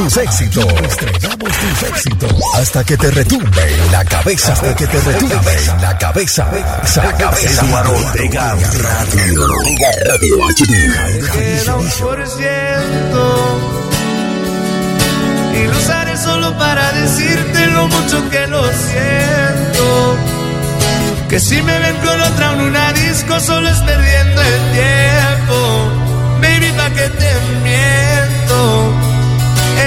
Tus éxitos. Tus éxitos. Hasta que te retumbe en la cabeza. Hasta que te retumbe en la cabeza. La cabeza. Ortega Radio. Ortega Radio HD. Y lo usaré solo para decirte lo mucho que lo siento. Que si me ven con otra en una disco solo es perdiendo el tiempo. Baby, pa' que te miento.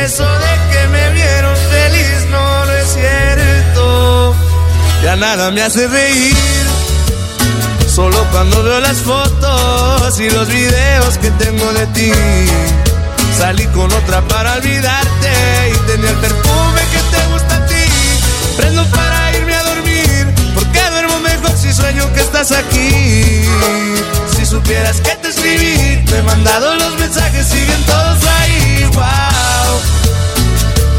Eso de que me vieron feliz no, no es cierto. Ya nada me hace reír. Solo cuando veo las fotos y los videos que tengo de ti. Salí con otra para olvidarte y tenía el perfume que te gusta a ti. Prendo para irme a dormir, porque duermo mejor si sueño que estás aquí. Si supieras que te escribí, te he mandado los mensajes, siguen todos ahí. Wow,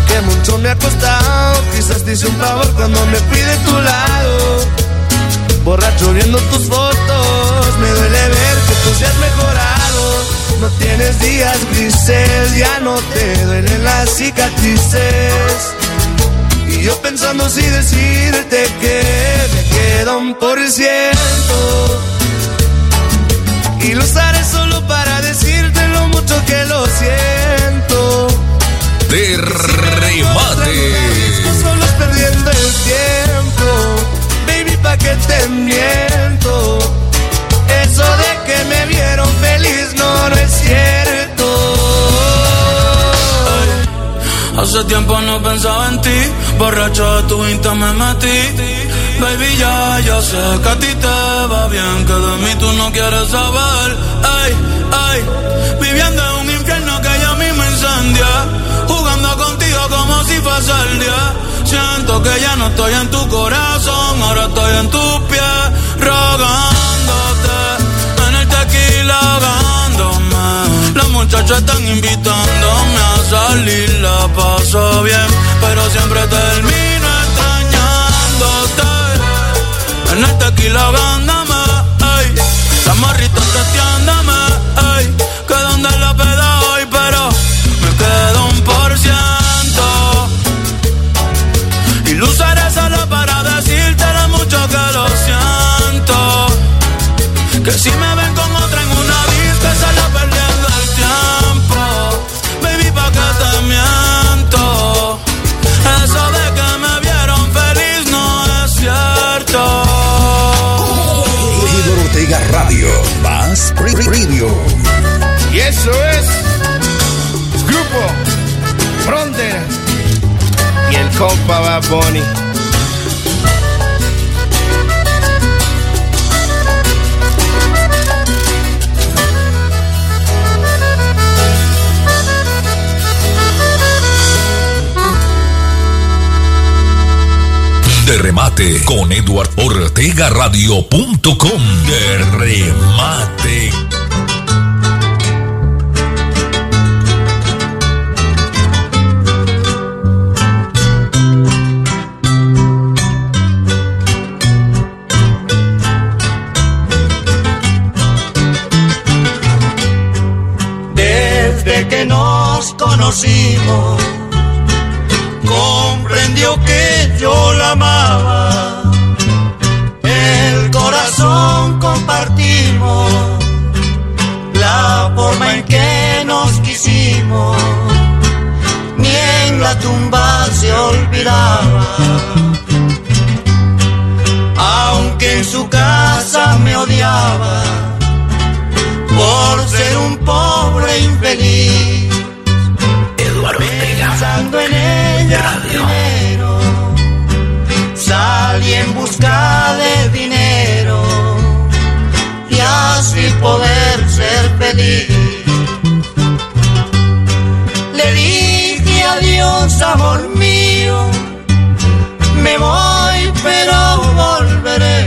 que mucho me ha costado. Quizás te hice un favor cuando me fui de tu lado. Borracho viendo tus fotos, me duele ver que tú seas mejorado. No tienes días grises, ya no te duelen las cicatrices. Y yo pensando si decirte que me queda un por ciento. Y lo usaré solo para mucho que lo siento. De remate. Solo es perdiendo el tiempo. Baby, pa' que te miento. Eso de que me vieron feliz no, no es cierto. Hace tiempo no pensaba en ti, borracho de tu insta me metí. Baby, ya, yo sé que a ti te va bien, que de mí tú no quieres saber. Ay, ay, viviendo en un infierno que ya mismo incendia. Jugando contigo como si fuese el día. Siento que ya no estoy en tu corazón, ahora estoy en tus pies, rogándote. En el tequila ahogándome. Las muchachas están invitándome a salir, la paso bien, pero siempre termino tequila ahogándome, ey. Las morritas testeándome, ey. Que donde la peda hoy, pero me quedo un por ciento. Y lo usaré solo para decirte lo mucho que lo siento. Que si me Radio. Y eso es Grupo Frontera y el compa Bad Bunny. De remate con Eduard Ortega Radio.com. De remate. Que nos conocimos, yo la amaba. El corazón compartimos, la forma en que nos quisimos, ni en la tumba se olvidaba. Aunque en su casa me odiaba por ser un pobre infeliz. Salí en busca de dinero y así poder ser feliz. Le dije adiós, amor mío, me voy pero volveré.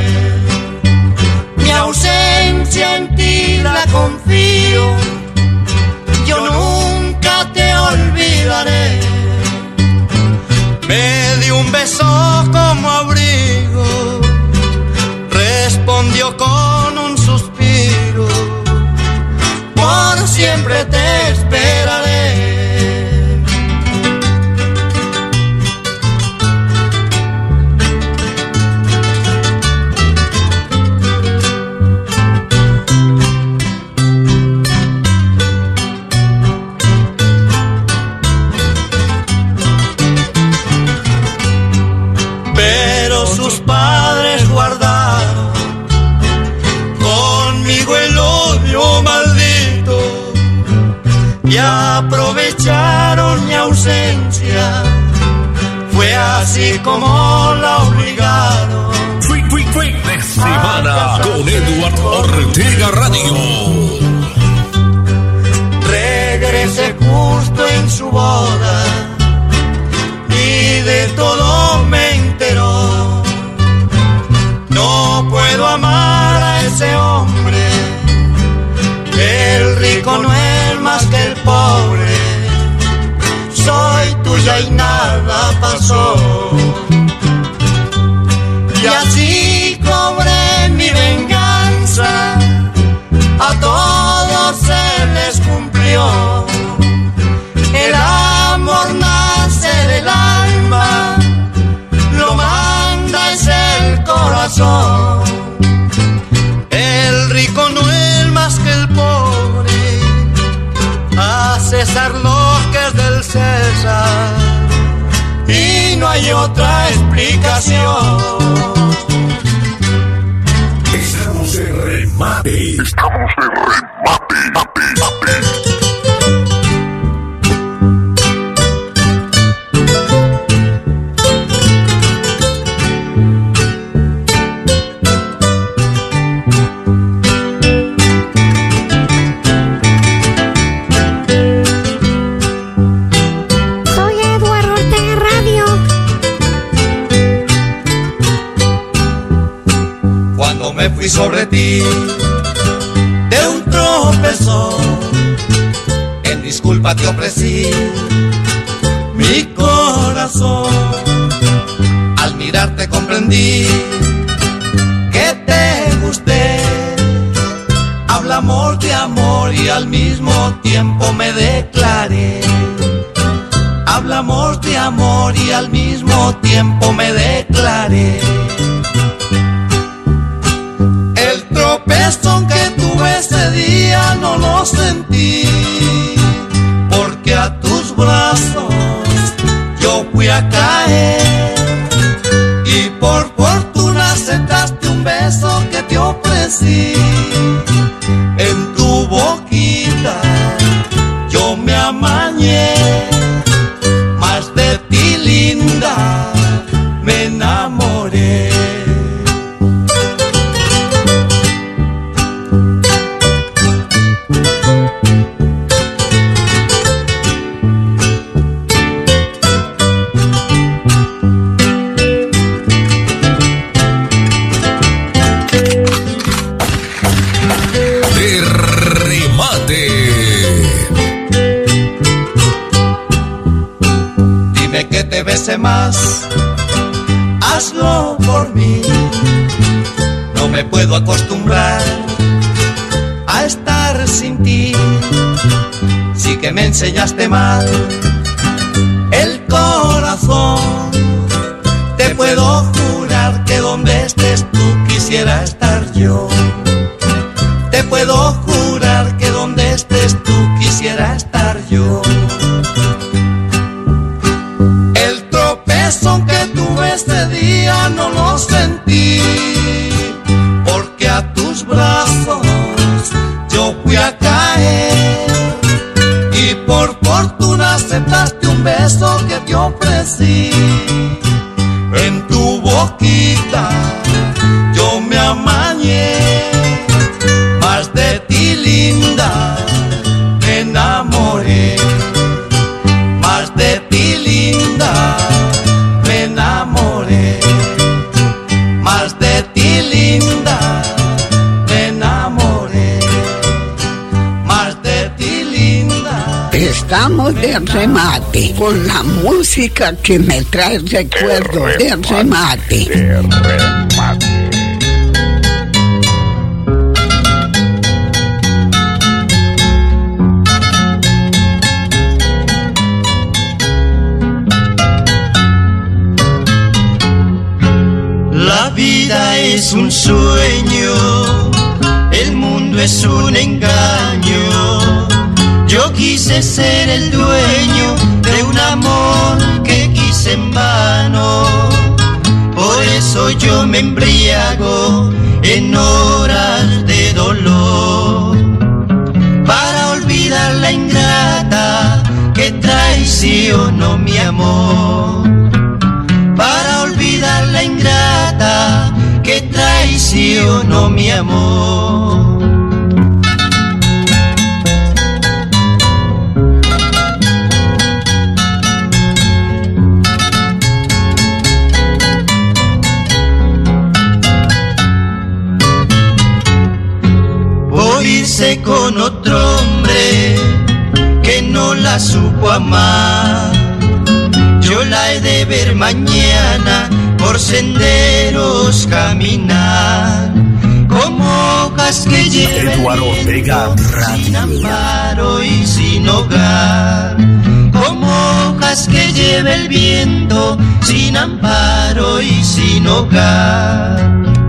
Mi ausencia en ti la confío, yo nunca te olvidaré. Un beso como abrigo, respondió con aprovecharon mi ausencia. Fue así como la obligaron. Freak, freak, freak de semana con Edward Ortega Radio. Regresé justo en su boda y de todo me enteró. No puedo amar a ese hombre, el rico no es pobre. Soy tuya y nada pasó. Y así cobré mi venganza, a todos se les cumplió. El amor nace del alma, lo manda es el corazón. César lo que es del César, y no hay otra explicación. Estamos en remate. Estamos en remate. Me fui sobre ti de un tropezón. En disculpa te ofrecí mi corazón. Al mirarte comprendí que te gusté. Hablamos de amor y al mismo tiempo me declaré. Hablamos de amor y al mismo tiempo me declaré. Tropezón que tuve ese día no lo sentí, porque a tus brazos yo fui a caer y por fortuna aceptaste un beso que te ofrecí. En tu boquita yo me amañé, más. Hazlo por mí. No me puedo acostumbrar a estar sin ti. Sí que me enseñaste mal el corazón. Te puedo jurar que donde estés tú quisiera estar yo. Te puedo jurar que donde estés tú quisiera estar yo. No lo sentí, porque a tus brazos yo fui a caer y por fortuna aceptaste un beso que te ofrecí. En tu boquita yo me amañé Estamos de remate con la música que me trae recuerdos de remate. De remate. La vida es un sueño, el mundo es un engaño. Quise ser el dueño de un amor que quise en vano. Por eso yo me embriago en horas de dolor. Para olvidar la ingrata que traicionó mi amor para olvidar la ingrata que traicionó mi amor. Irse con otro hombre que no la supo amar. Yo la he de ver mañana por senderos caminar como hojas que llevan Eduardo Ortega sin amparo y sin hogar como hojas que lleva el viento sin amparo y sin hogar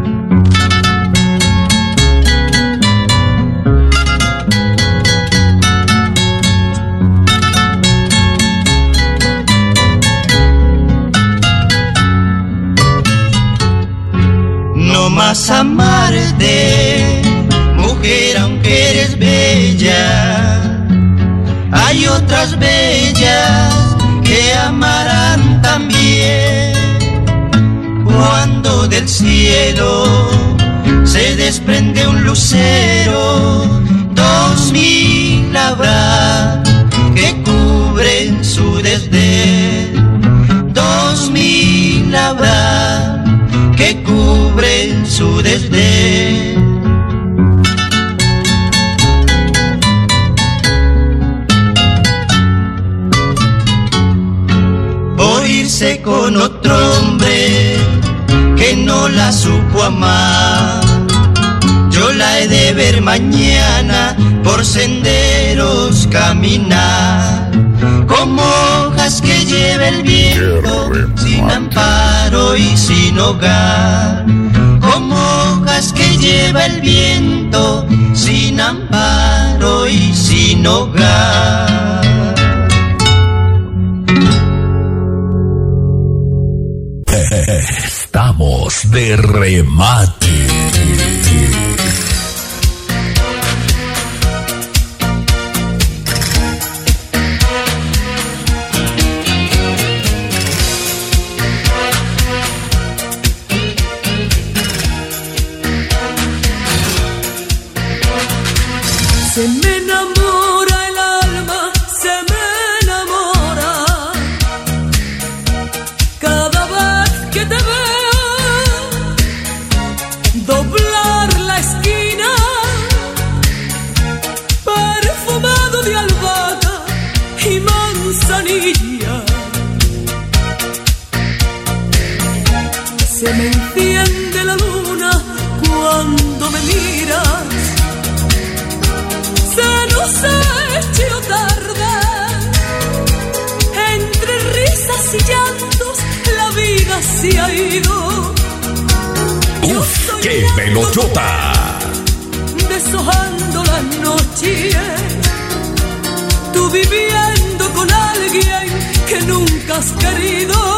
amarte, mujer aunque eres bella. Hay otras bellas que amarán también. Cuando del cielo se desprende un lucero, dos mil habrá que cubren su desdén. Dos mil habrá cubren su desdén. Por irse con otro hombre que no la supo amar. Yo la he de ver mañana por senderos caminar, como hojas que lleva el viento sin amparo y sin hogar, que lleva el viento sin amparo y sin hogar. Estamos de remate. ¡Qué velochota! Deshojando la noche. Tú viviendo con alguien que nunca has querido.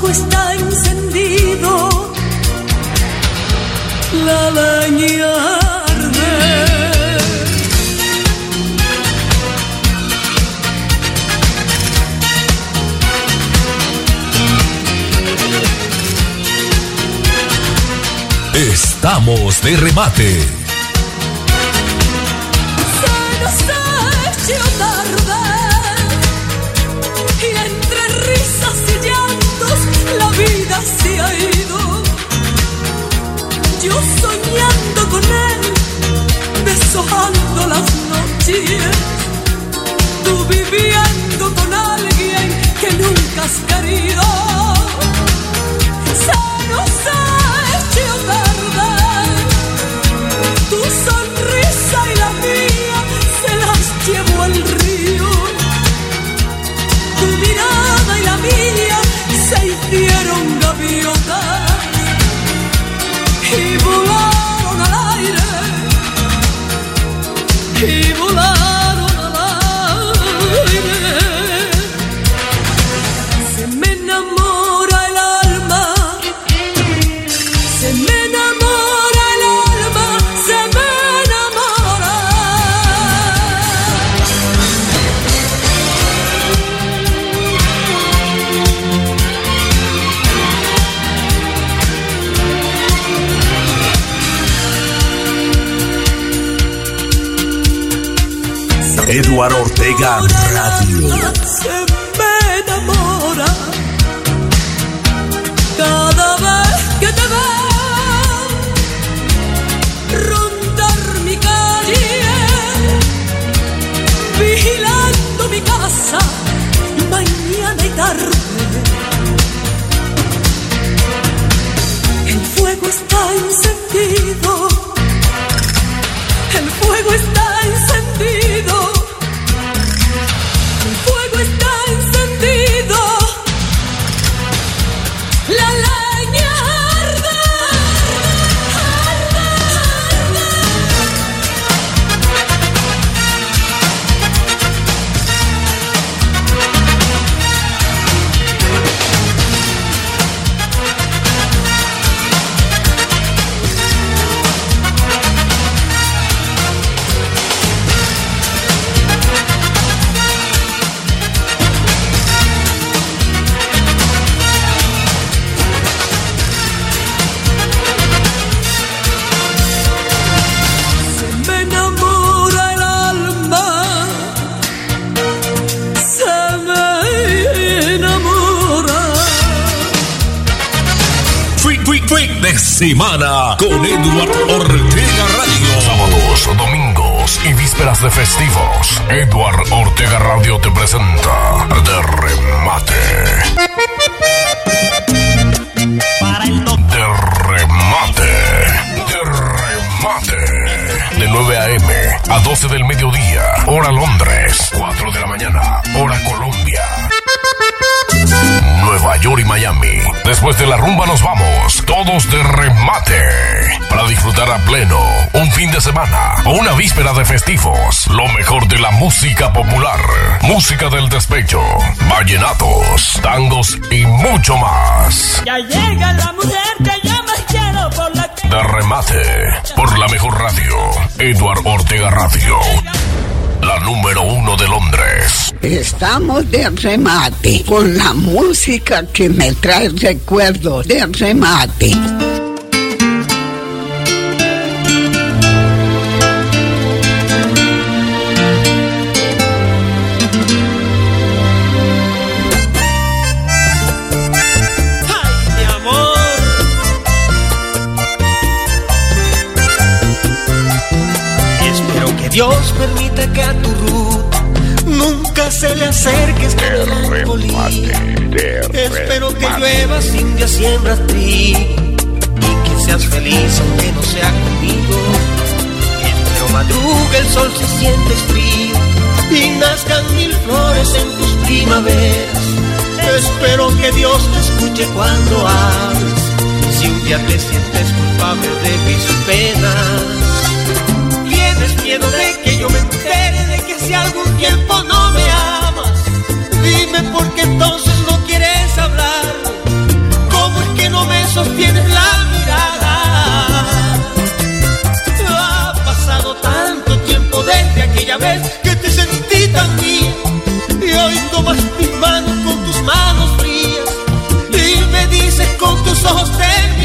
Fuego está encendido, la leña arde. Estamos de remate. Deshojando las noches, tú viviendo con alguien que nunca has querido. Eduardo Ortega Radio. Semana con Eduardo Ortega Radio. Sábados, domingos y vísperas de festivos. Edward Ortega Radio te presenta De Remate. De Remate. De Remate. De 9 a.m. a 12 del mediodía. Hora Londres. 4 de la mañana. Hora Colombia. Nueva York y Miami. Después de la rumba nos vamos, todos de remate. Para disfrutar a pleno un fin de semana o una víspera de festivos. Lo mejor de la música popular, música del despecho, vallenatos, tangos y mucho más. Ya llega la mujer que yo más quiero por la De remate, por la mejor radio, Edward Ortega Radio. Número uno de Londres. Estamos de remate con la música que me trae recuerdos de remate. Llueva sin día siembra ti y que seas feliz aunque no sea conmigo. Pero madruga el sol se siente frío y nazcan mil flores en tus primaveras. Espero que Dios te escuche cuando hables. Si un día te sientes culpable de mis penas, tienes miedo de que yo me entere de que si algún tiempo no me amas, dime por qué entonces sostienes la mirada. Ha pasado tanto tiempo desde aquella vez que te sentí tan mía y hoy tomas mis manos con tus manos frías y me dices con tus ojos de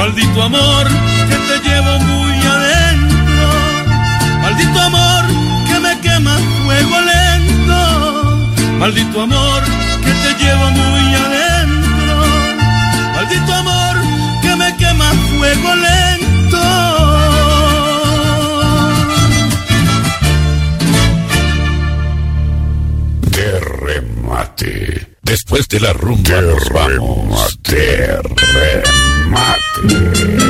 Maldito amor que te llevo muy adentro. Maldito amor que me quema fuego lento. Maldito amor que te llevo muy adentro. Maldito amor que me quema fuego lento. remate. Después de la rumba, remate. mate.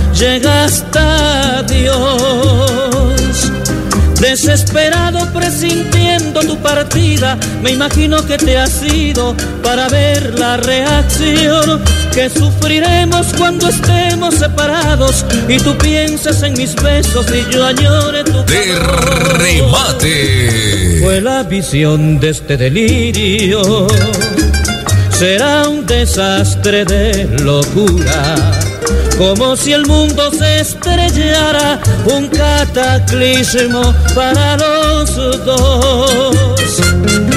llega hasta Dios. Desesperado presintiendo tu partida, me imagino que te has ido para ver la reacción que sufriremos cuando estemos separados y tú piensas en mis besos y yo añore tu De remate. Fue la visión de este delirio será un desastre de locura, como si el mundo se estrellara, un cataclismo para los dos.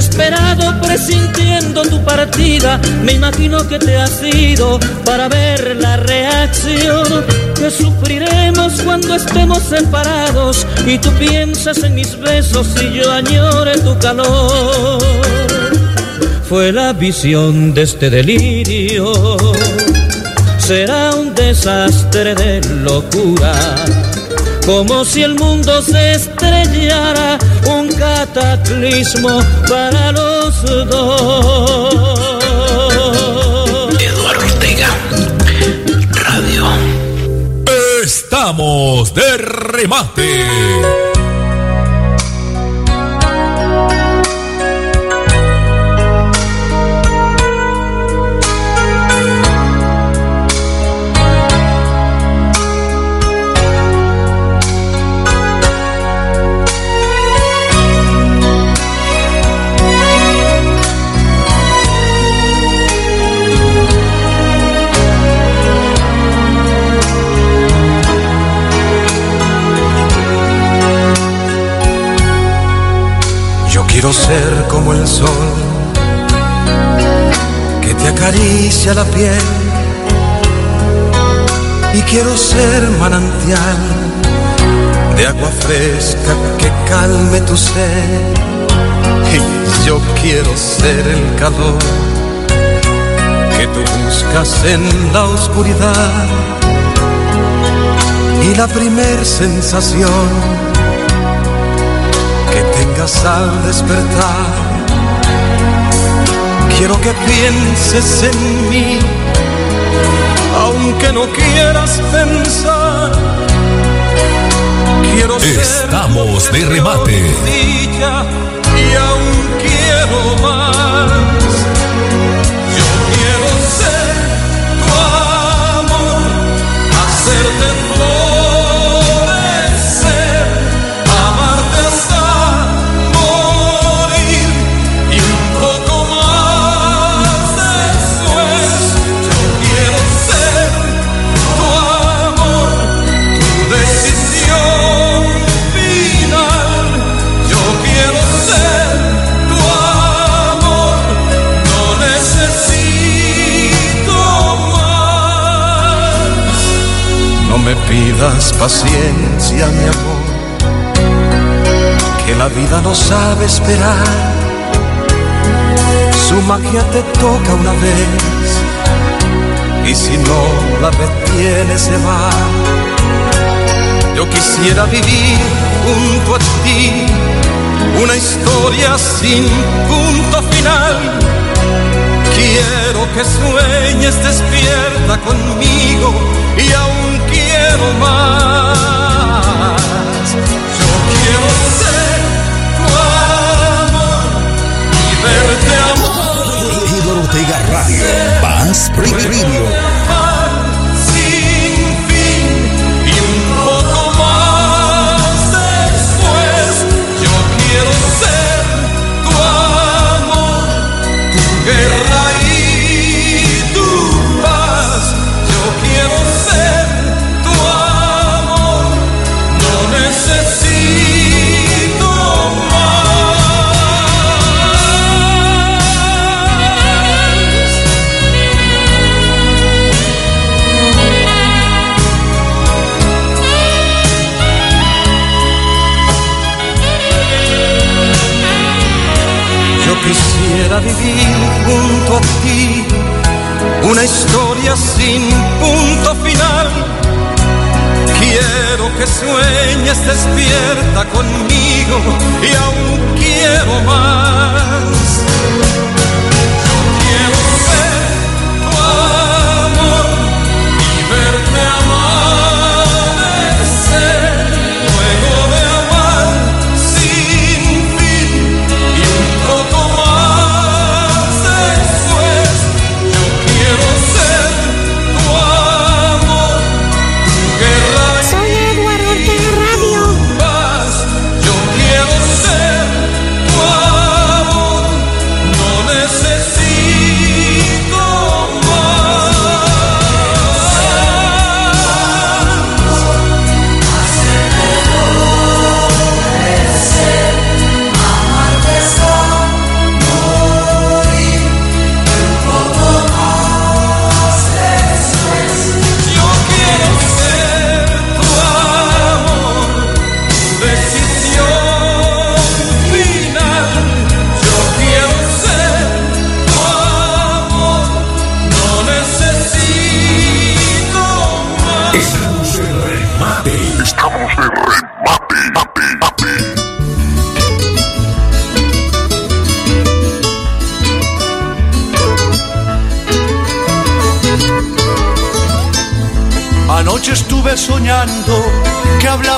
Desesperado presintiendo tu partida, me imagino que te has ido para ver la reacción que sufriremos cuando estemos separados. Y tú piensas en mis besos y yo añore tu calor. Fue la visión de este delirio, será un desastre de locura. Como si el mundo se estrellara, cataclismo para los dos. Eduardo Ortega, Radio. Estamos de remate. Quiero ser como el sol que te acaricia la piel. Y quiero ser manantial de agua fresca que calme tu sed. Y yo quiero ser el calor que tú buscas en la oscuridad. Y la primer sensación al despertar. Quiero que pienses en mí, aunque no quieras pensar. Quiero ser Estamos de remate. y aún quiero más. Pidas paciencia, mi amor, que la vida no sabe esperar. Su magia te toca una vez y si no la detiene se va. Yo quisiera vivir junto a ti una historia sin punto final. Quiero que sueñes despierta conmigo y aún quiero más. Yo quiero ser tu amor y verte amor. Eduardo Ortega Radio. Paz Radio. Quisiera vivir junto a ti una historia sin punto final. Quiero que sueñes despierta conmigo y aún quiero más.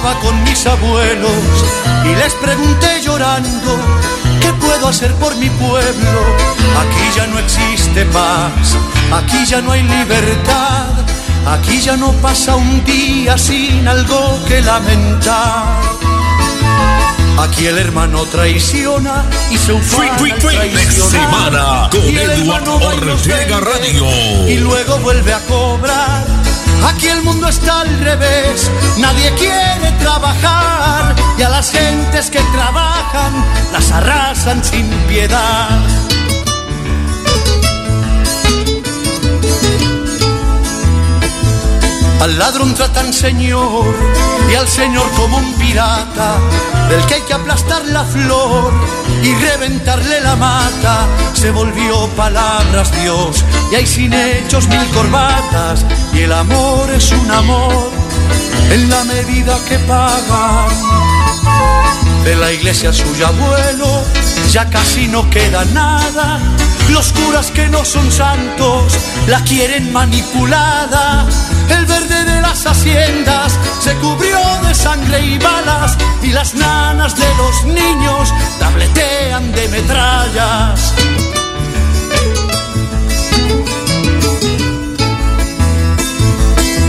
Hablaba con mis abuelos y les pregunté llorando qué puedo hacer por mi pueblo. Aquí ya no existe paz, aquí ya no hay libertad, aquí ya no pasa un día sin algo que lamentar. Aquí el hermano traiciona y se traicionar. semana con Y el Eduardo Ortega Radio. Y luego vuelve a cobrar. Aquí el mundo está al revés, nadie quiere trabajar y a las gentes que trabajan las arrasan sin piedad. Al ladrón tratan señor y al señor como un pirata, del que hay que aplastar la flor y reventarle la mata. Se volvió palabras Dios y hay sin hechos mil corbatas y el amor es un amor en la medida que pagan. De la iglesia suyo abuelo ya casi no queda nada. Los curas que no son santos la quieren manipulada. El verde de las haciendas se cubrió de sangre y balas y las nanas de los niños tabletean de metrallas.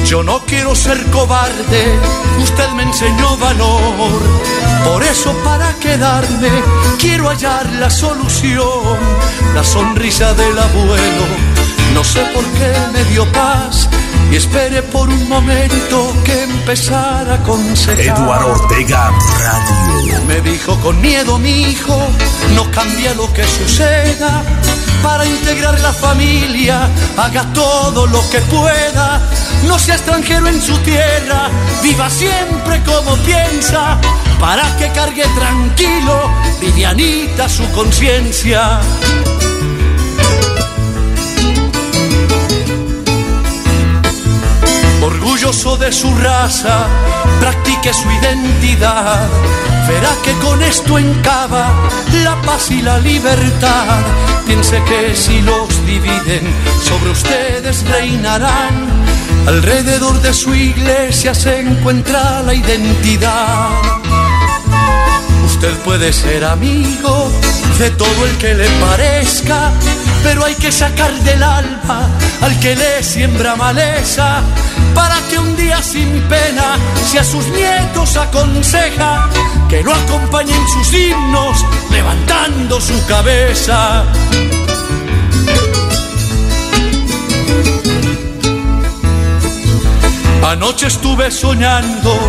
Yo no quiero ser cobarde, usted me enseñó valor. Por eso para quedarme quiero hallar la solución, la sonrisa del abuelo. No sé por qué me dio paz y esperé por un momento que empezara a aconsejar. Eduardo Ortega Radio. Me dijo con miedo mi hijo, no cambia lo que suceda. Para integrar la familia, haga todo lo que pueda. No sea extranjero en su tierra, viva siempre como piensa. Para que cargue tranquilo, livianita su conciencia. Orgulloso de su raza, practique su identidad. Verá que con esto encaba la paz y la libertad. Piense que si los dividen, sobre ustedes reinarán. Alrededor de su iglesia se encuentra la identidad. Usted puede ser amigo de todo el que le parezca, pero hay que sacar del alma al que le siembra maleza, para que un día sin pena, si a sus nietos aconseja, que lo acompañen sus himnos levantando su cabeza. Anoche estuve soñando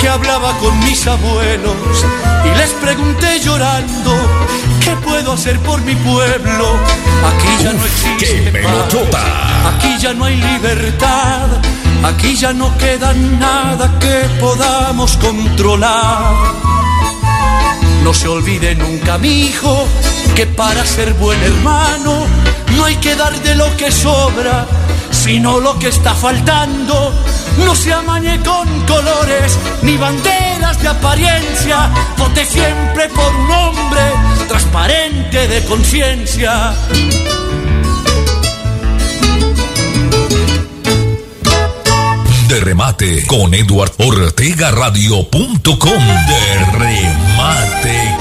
que hablaba con mis abuelos y les pregunté llorando qué puedo hacer por mi pueblo. Aquí ya no existe paz, aquí ya no hay libertad, aquí ya no queda nada que podamos controlar. No se olvide nunca, mi hijo, que para ser buen hermano no hay que dar de lo que sobra, sino lo que está faltando. No se amañe con colores ni banderas de apariencia, vote siempre por un hombre transparente de conciencia. De remate con Edward Ortega Radio.com. De remate.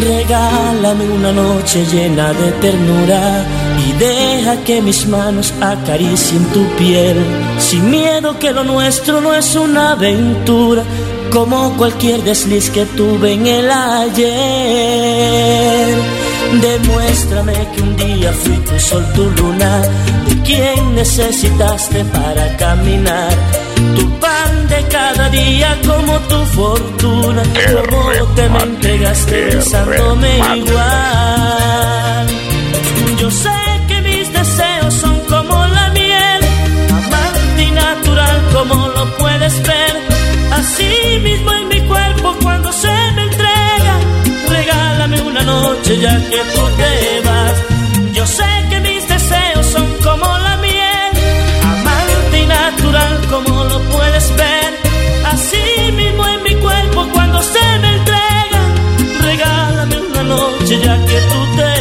Regálame una noche llena de ternura y deja que mis manos acaricien tu piel, sin miedo que lo nuestro no es una aventura, como cualquier desliz que tuve en el ayer. Demuéstrame que un día fui tu sol, tu luna, de quien necesitaste para caminar. Tu pan de cada día como tu fortuna, como te me entregaste besándome igual. Yo sé como lo puedes ver. Así mismo en mi cuerpo cuando se me entrega, regálame una noche ya que tú te vas. Yo sé que mis deseos son como la miel, amante y natural como lo puedes ver. Así mismo en mi cuerpo cuando se me entrega, regálame una noche ya que tú te vas.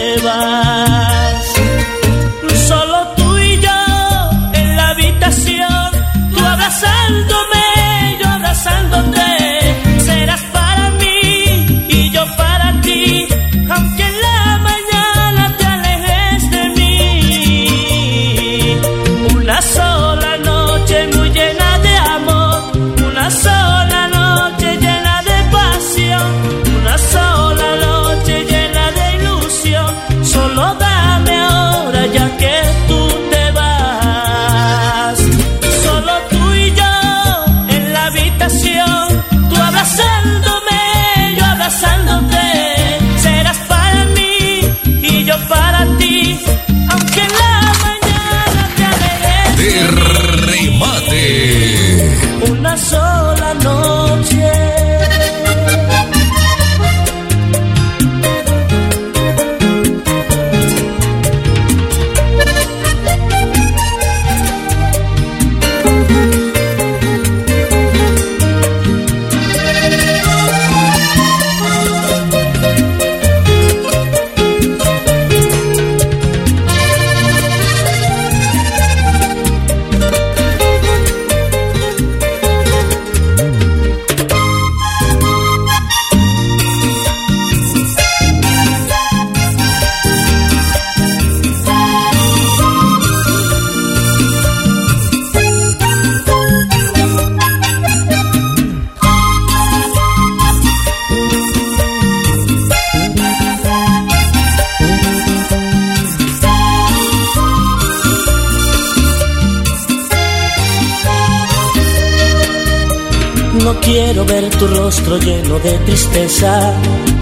Rostro lleno de tristeza,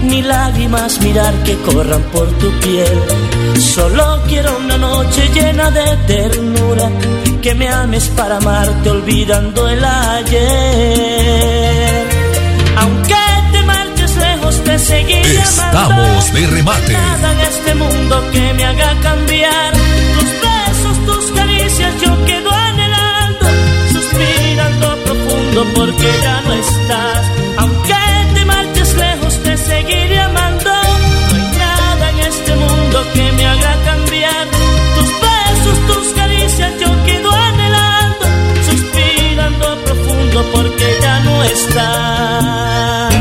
ni lágrimas mirar que corran por tu piel. Solo quiero una noche llena de ternura, que me ames para amarte olvidando el ayer. Aunque te marches lejos, te seguiré amando. Estamos de remate. Nada en este mundo que me haga cambiar. Tus besos, tus caricias, yo quedo anhelando, suspirando profundo porque ya no estás. Porque ya no estás.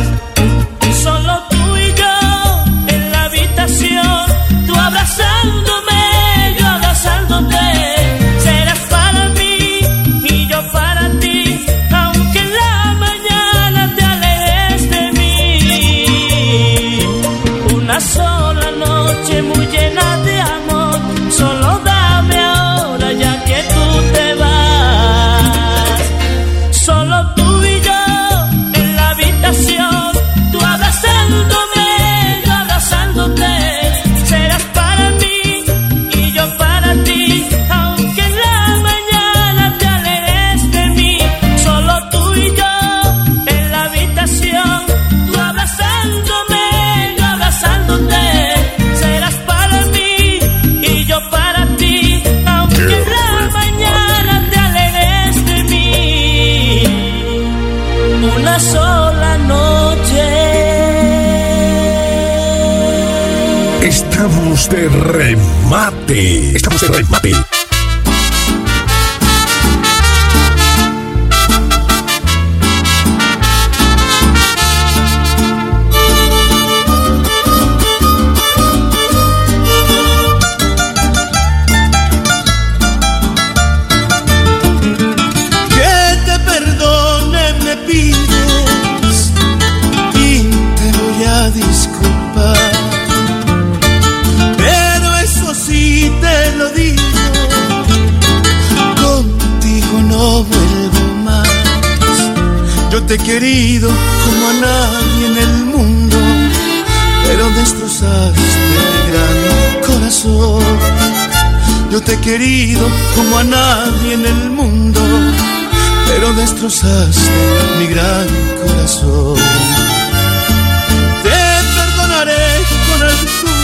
Destrozaste mi gran corazón. Te perdonaré con altura,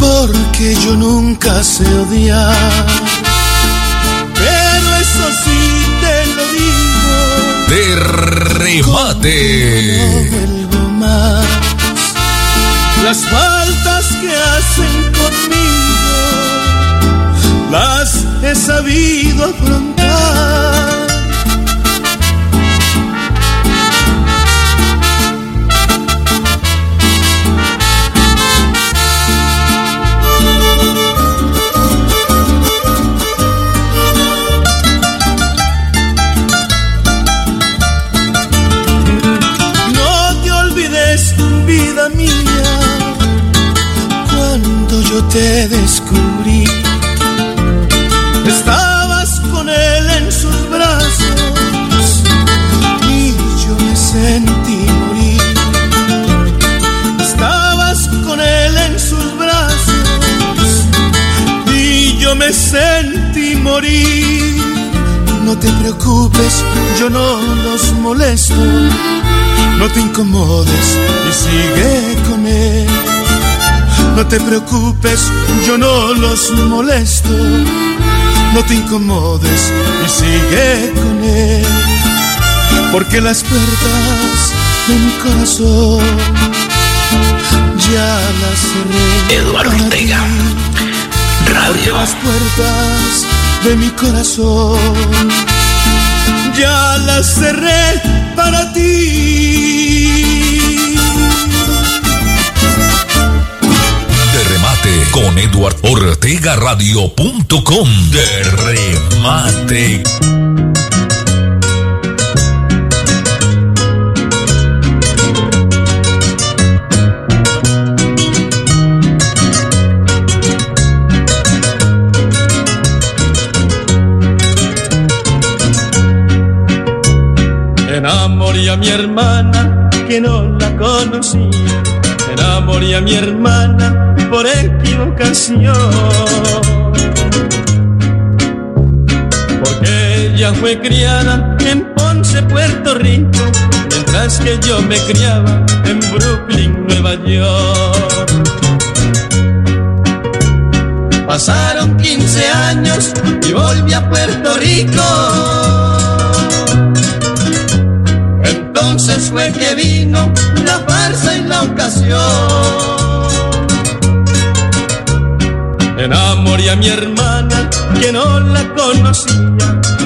porque yo nunca sé odiar. Pero eso sí te lo digo, De remate. no vuelvo más. Las faltas que hacen conmigo las he sabido afrontar. Yo no los molesto. No te incomodes y sigue con él. No te preocupes, yo no los molesto. No te incomodes y sigue con él. Porque las puertas de mi corazón ya las cerré. Eduardo Ortega. Radio. Porque las puertas de mi corazón ya las cerré para ti. De remate con Eduard Ortega Radio.com. De remate. Mi hermana que no la conocía. Enamoré a mi hermana por equivocación. Porque ella fue criada en Ponce, Puerto Rico, mientras que yo me criaba en Brooklyn, Nueva York. Pasaron 15 años y volví a Puerto Rico. Fue que vino la farsa y la ocasión. Enamoré a mi hermana que no la conocía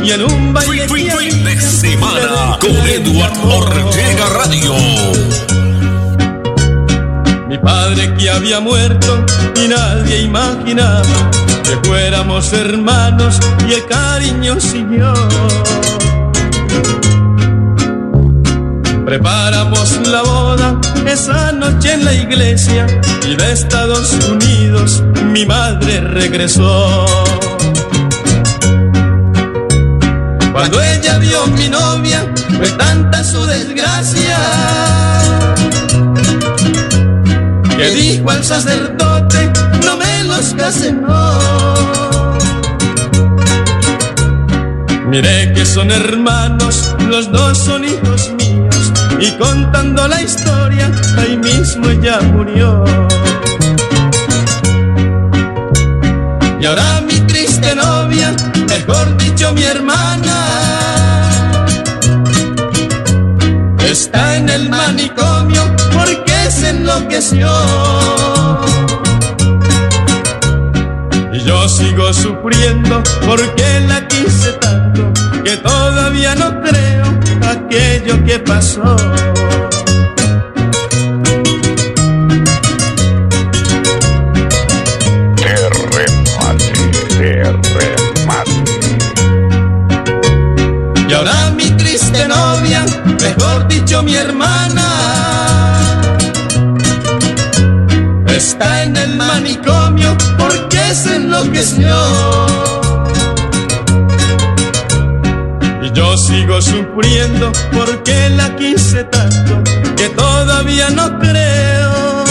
y en un baile Fin de semana con Eduard Ortega Radio. Mi padre que había muerto y nadie imaginaba que fuéramos hermanos y el cariño siguió. Preparamos la boda esa noche en la iglesia y de Estados Unidos mi madre regresó. Cuando ella vio mi novia, fue tanta su desgracia que dijo al sacerdote, no me los casen, no. Miré que son hermanos, los dos son hijos míos, y contando la historia, ahí mismo ella murió. Y ahora mi triste novia, mejor dicho mi hermana, está en el manicomio porque se enloqueció. Y yo sigo sufriendo porque la quise tanto que todavía no creo aquello que pasó. Y ahora mi triste novia, mejor dicho mi hermana, está en el manicomio porque se enloqueció. Yo sigo sufriendo porque la quise tanto que todavía no creo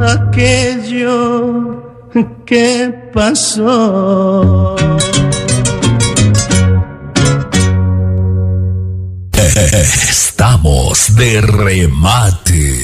aquello que pasó. Estamos de remate.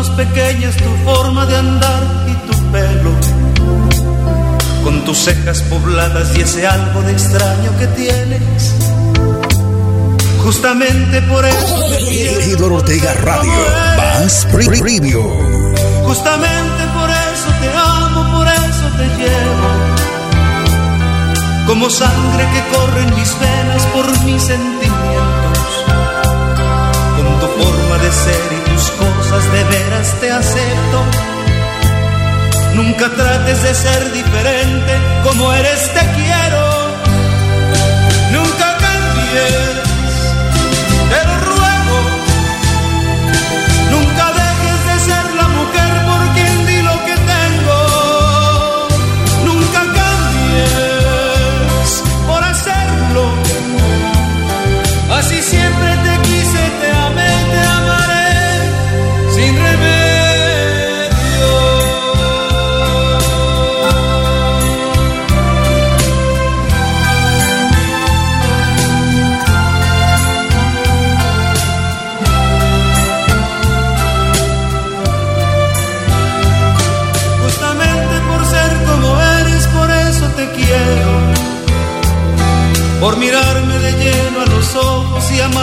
Manos pequeñas, tu forma de andar y tu pelo. Con tus cejas pobladas y ese algo de extraño que tienes. Justamente por eso. Regidor Ortega Radio. Más Pre- Preview. Justamente por eso te amo, por eso te llevo. Como sangre que corre en mis venas por mis sentimientos. Con tu forma de ser cosas de veras te acepto. Nunca trates de ser diferente, como eres te quiero.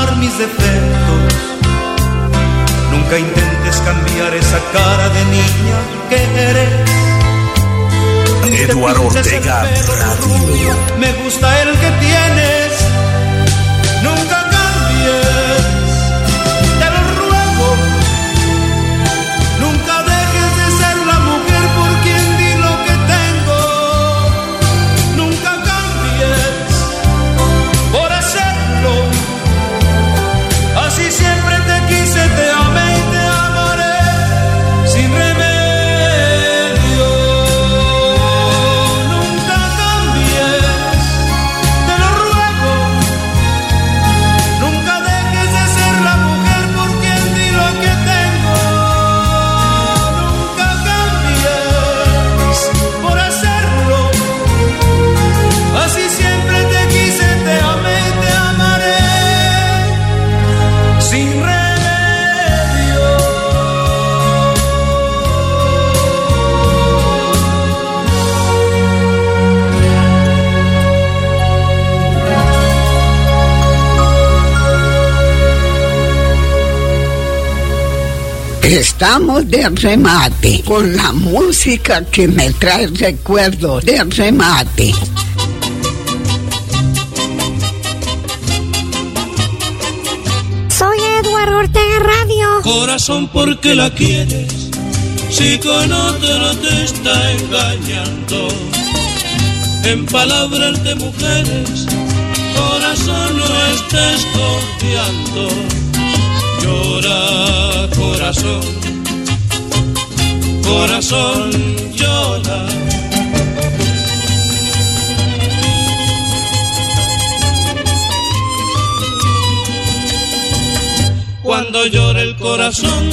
Amar mis defectos. Nunca intentes cambiar esa cara de niña que eres. Eduardo Ortega Me gusta el que tienes. Estamos de remate con la música que me trae recuerdos de remate. Soy Eduardo Ortega Radio. Corazón, porque la quieres? Si con otro te está engañando. En palabras de mujeres, corazón, no estés confiando. Llora, corazón. Corazón, llora. Cuando llora el corazón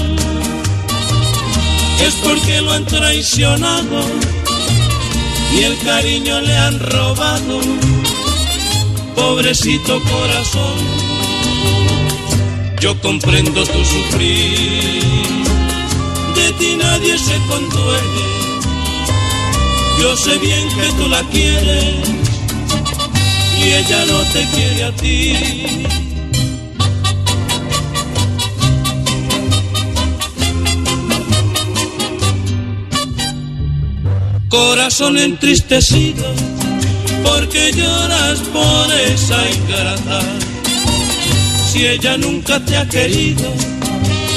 es porque lo han traicionado y el cariño le han robado. Pobrecito corazón, yo comprendo tu sufrir, de ti nadie se conduele. Yo sé bien que tú la quieres y ella no te quiere a ti. Corazón entristecido, porque lloras por esa ingrata. Si ella nunca te ha querido,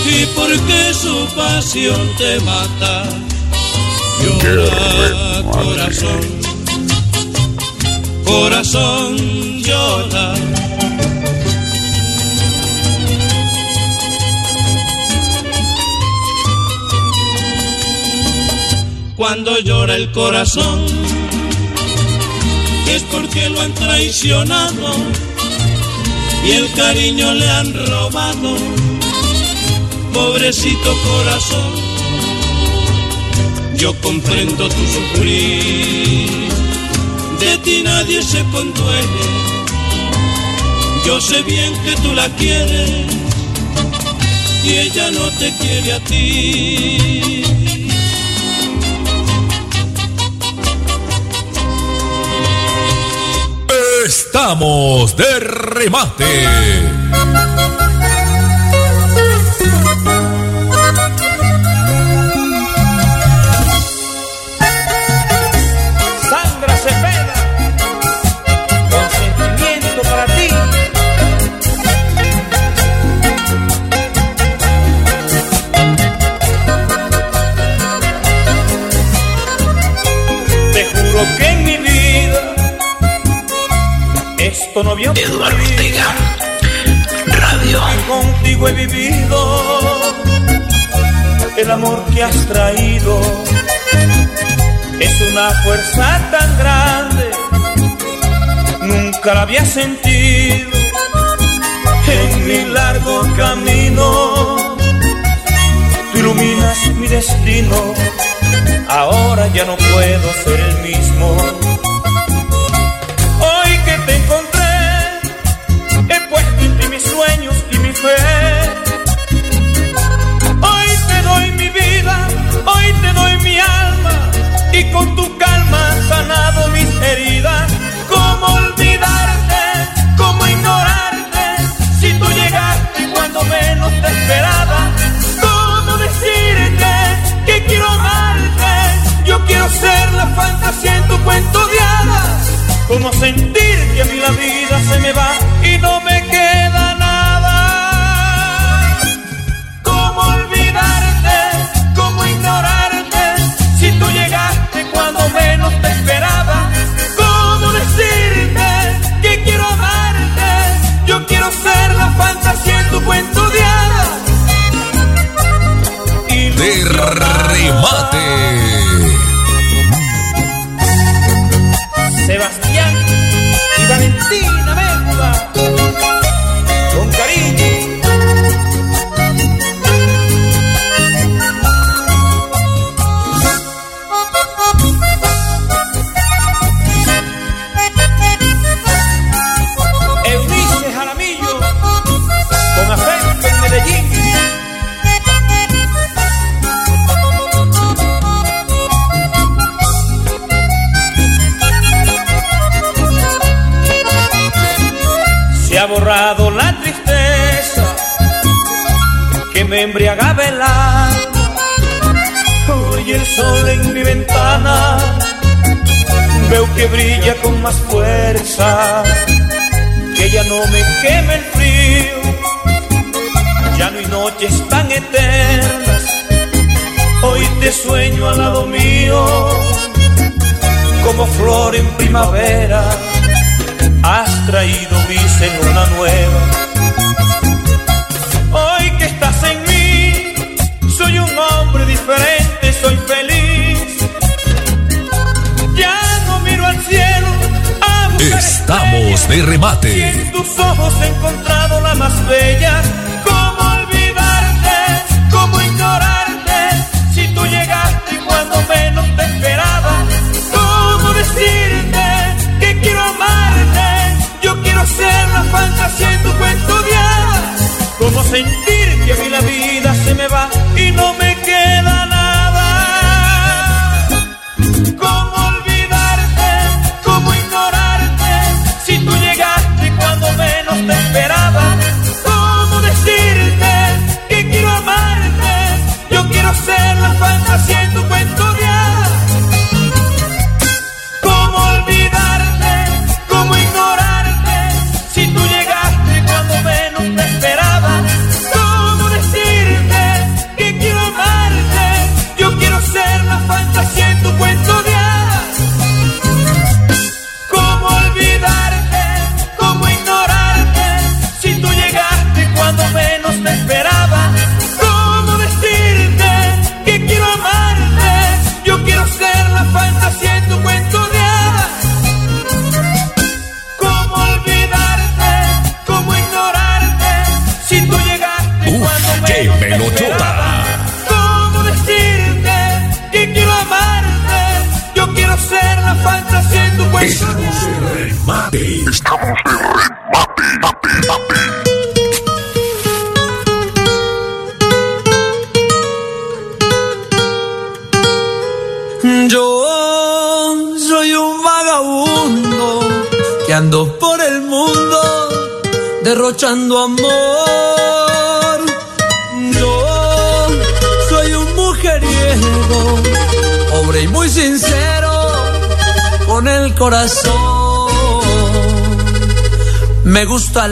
y porque su pasión te mata. Llora, corazón, corazón llora. Cuando llora el corazón, es porque lo han traicionado y el cariño le han robado. Pobrecito corazón, yo comprendo tu sufrir, de ti nadie se conduele. Yo sé bien que tú la quieres y ella no te quiere a ti. Estamos de remate. Esto no había Eduardo Ortega, Radio. Contigo he vivido el amor que has traído. Es una fuerza tan grande, nunca la había sentido en mi largo camino. Tú iluminas mi destino, ahora ya no puedo ser el mismo. Hoy te doy mi vida, hoy te doy mi alma y con tu calma has sanado mis heridas. ¿Cómo olvidarte? ¿Cómo ignorarte? Si tú llegaste cuando menos te esperaba. ¿Cómo decirte que quiero amarte? Yo quiero ser la fantasía en tu cuento de hadas. ¿Cómo sentir que a mí la vida se me va y no me brilla con más fuerza, que ya no me queme el frío, ya no hay noches tan eternas. Hoy te sueño al lado mío, como flor en primavera has traído en una nueva. estamos de remate. Y en tus ojos he encontrado la más bella. ¿Cómo olvidarte? ¿Cómo ignorarte? Si tú llegaste cuando menos te esperaba. ¿Cómo decirte que quiero amarte? Yo quiero ser la fantasía en tu cuento de ¿Cómo sentir que vi la vida?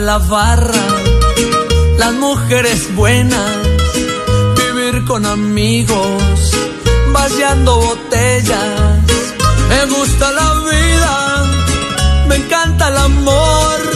la barra, las mujeres buenas, vivir con amigos, vaciando botellas. Me gusta la vida, me encanta el amor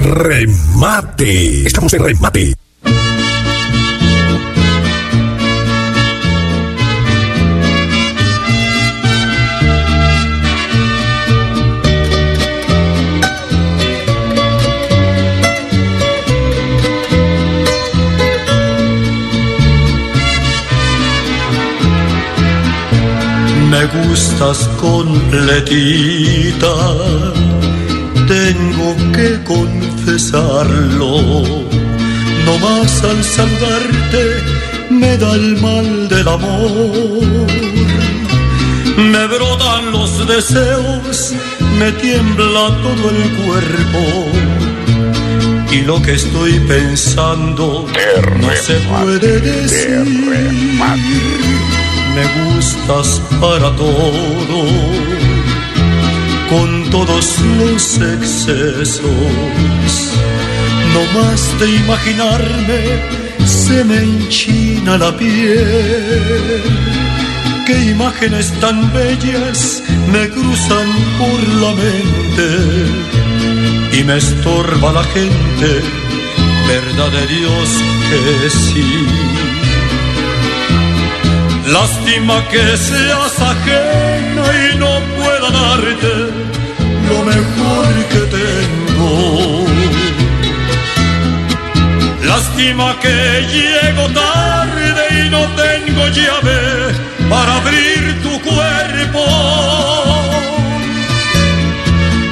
remate. Estamos de remate. Me gustas completita, tengo que con no más al saludarte me da el mal del amor. Me brotan los deseos, me tiembla todo el cuerpo. Y lo que estoy pensando no se puede decir. Me gustas para todo todos los excesos. No más de imaginarme, se me enchina la piel qué imágenes tan bellas me cruzan por la mente y me estorba la gente, verdad de Dios que sí. Lástima que seas ajena y no pueda darte mejor tengo. Lástima que llego tarde y no tengo llave para abrir tu cuerpo.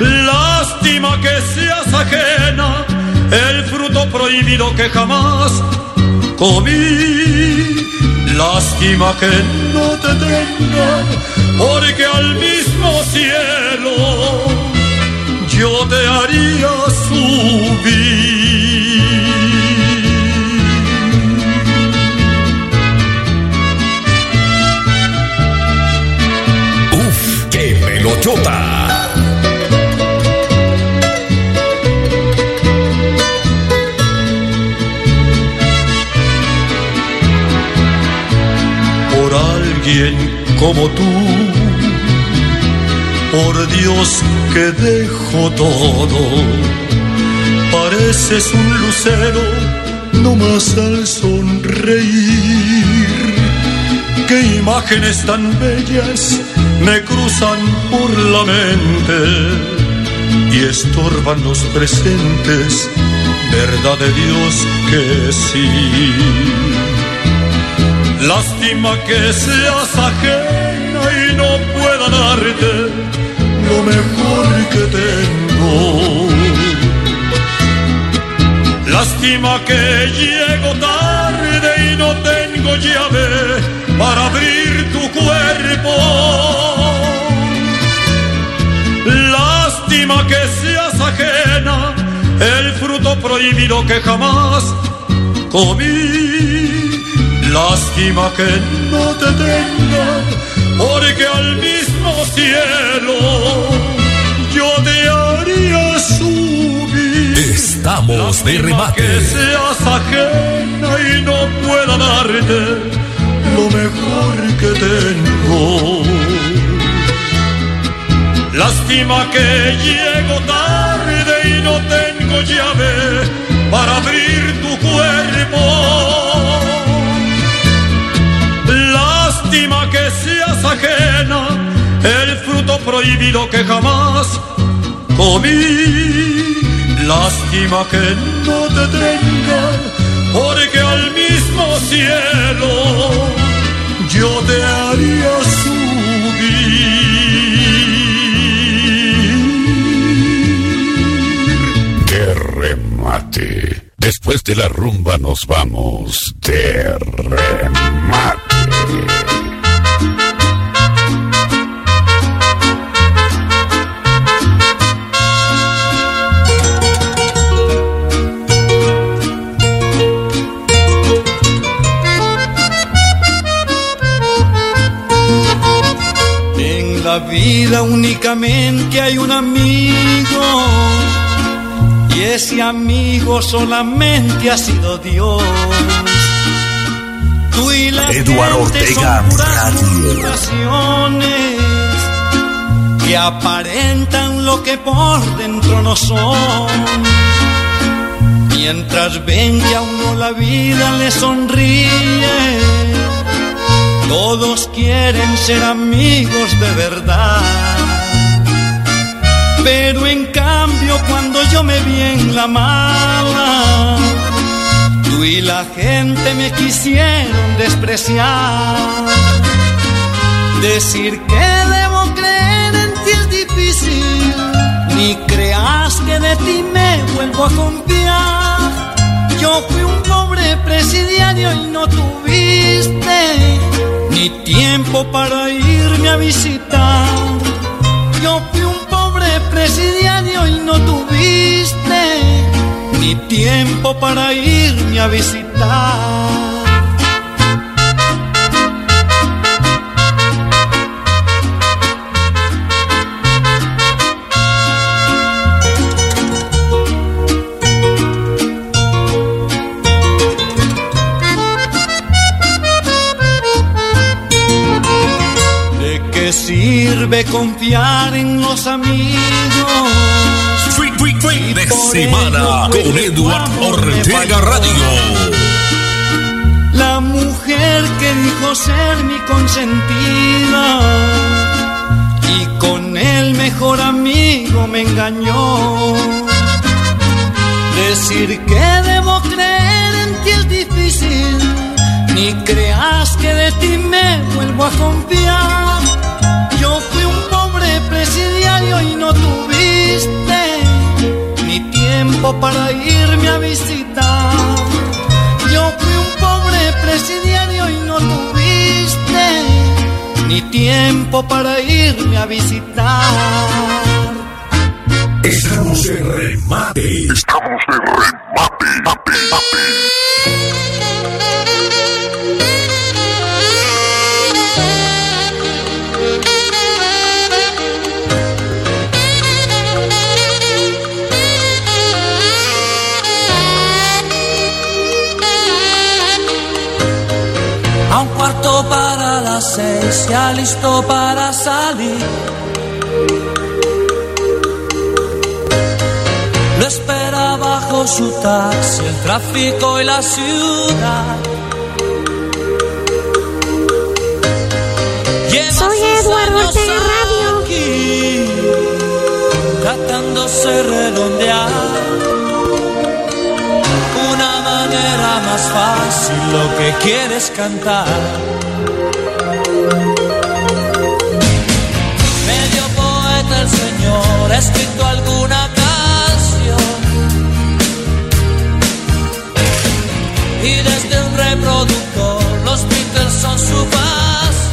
Lástima que seas ajena, el fruto prohibido que jamás comí. Lástima que no te tenga, porque al mismo cielo yo te haría subir. Por alguien como tú, por Dios que dejo todo, pareces un lucero no más al sonreír. Qué imágenes tan bellas me cruzan por la mente y estorban los presentes, verdad de Dios que sí. Lástima que seas ajena y no pueda darte mejor que tengo. Lástima que llego tarde y no tengo llave para abrir tu cuerpo. Lástima que seas ajena, el fruto prohibido que jamás comí. Lástima que no te tenga, porque al mismo cielo yo te haría subir. Estamos de remate. Que seas ajena y no pueda darte lo mejor que tengo Lástima que llego tarde y no tengo llave para abrir tu cuerpo. Lástima que ajena, el fruto prohibido que jamás comí. Lástima que no te tenga, porque al mismo cielo yo te haría subir. Después de la rumba nos vamos de remate. Vida únicamente hay un amigo y ese amigo solamente ha sido Dios. Tú y la Eduardo Ortega que aparentan lo que por dentro no son. Mientras ven que a uno la vida le sonríe, todos quieren ser amigos de verdad pero en cambio cuando yo me vi en la mala, tú y la gente me quisieron despreciar. Decir que debo creer en ti es difícil, ni creas que de ti me vuelvo a confiar. Yo fui un pobre presidiario y no tuviste ni tiempo para irme a visitar. Yo fui un pobre presidiario y no tuviste ni tiempo para irme a visitar. Sirve confiar en los amigos. Fin, de semana con Eduard Ortega Radio. La mujer que dijo ser mi consentida y con el mejor amigo me engañó. Decir que debo creer en ti es difícil, ni creas que de ti me vuelvo a confiar presidiario y no tuviste ni tiempo para irme a visitar. Yo fui un pobre presidiario y no tuviste ni tiempo para irme a visitar. Estamos en remate. Estamos en remate. Las seis, ya listo para salir. Lo espera bajo su taxi, el tráfico y la ciudad. Soy Eduardo Ortega Radio. Aquí, tratándose redondear manera más fácil lo que quieres cantar. Medio poeta el Señor ha escrito alguna canción. Y desde un reproductor los Beatles son su pasión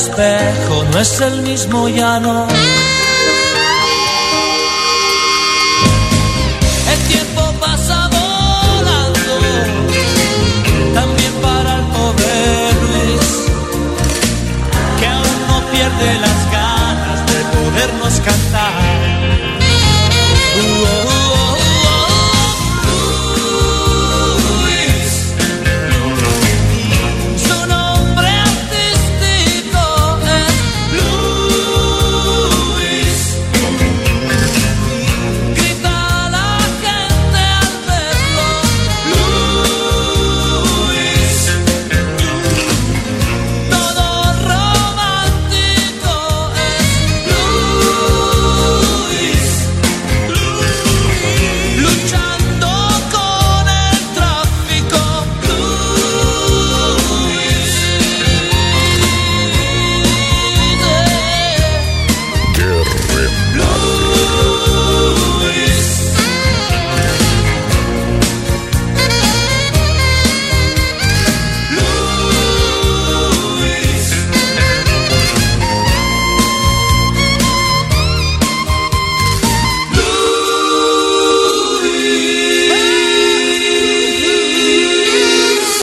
espejo, no es el mismo ya no.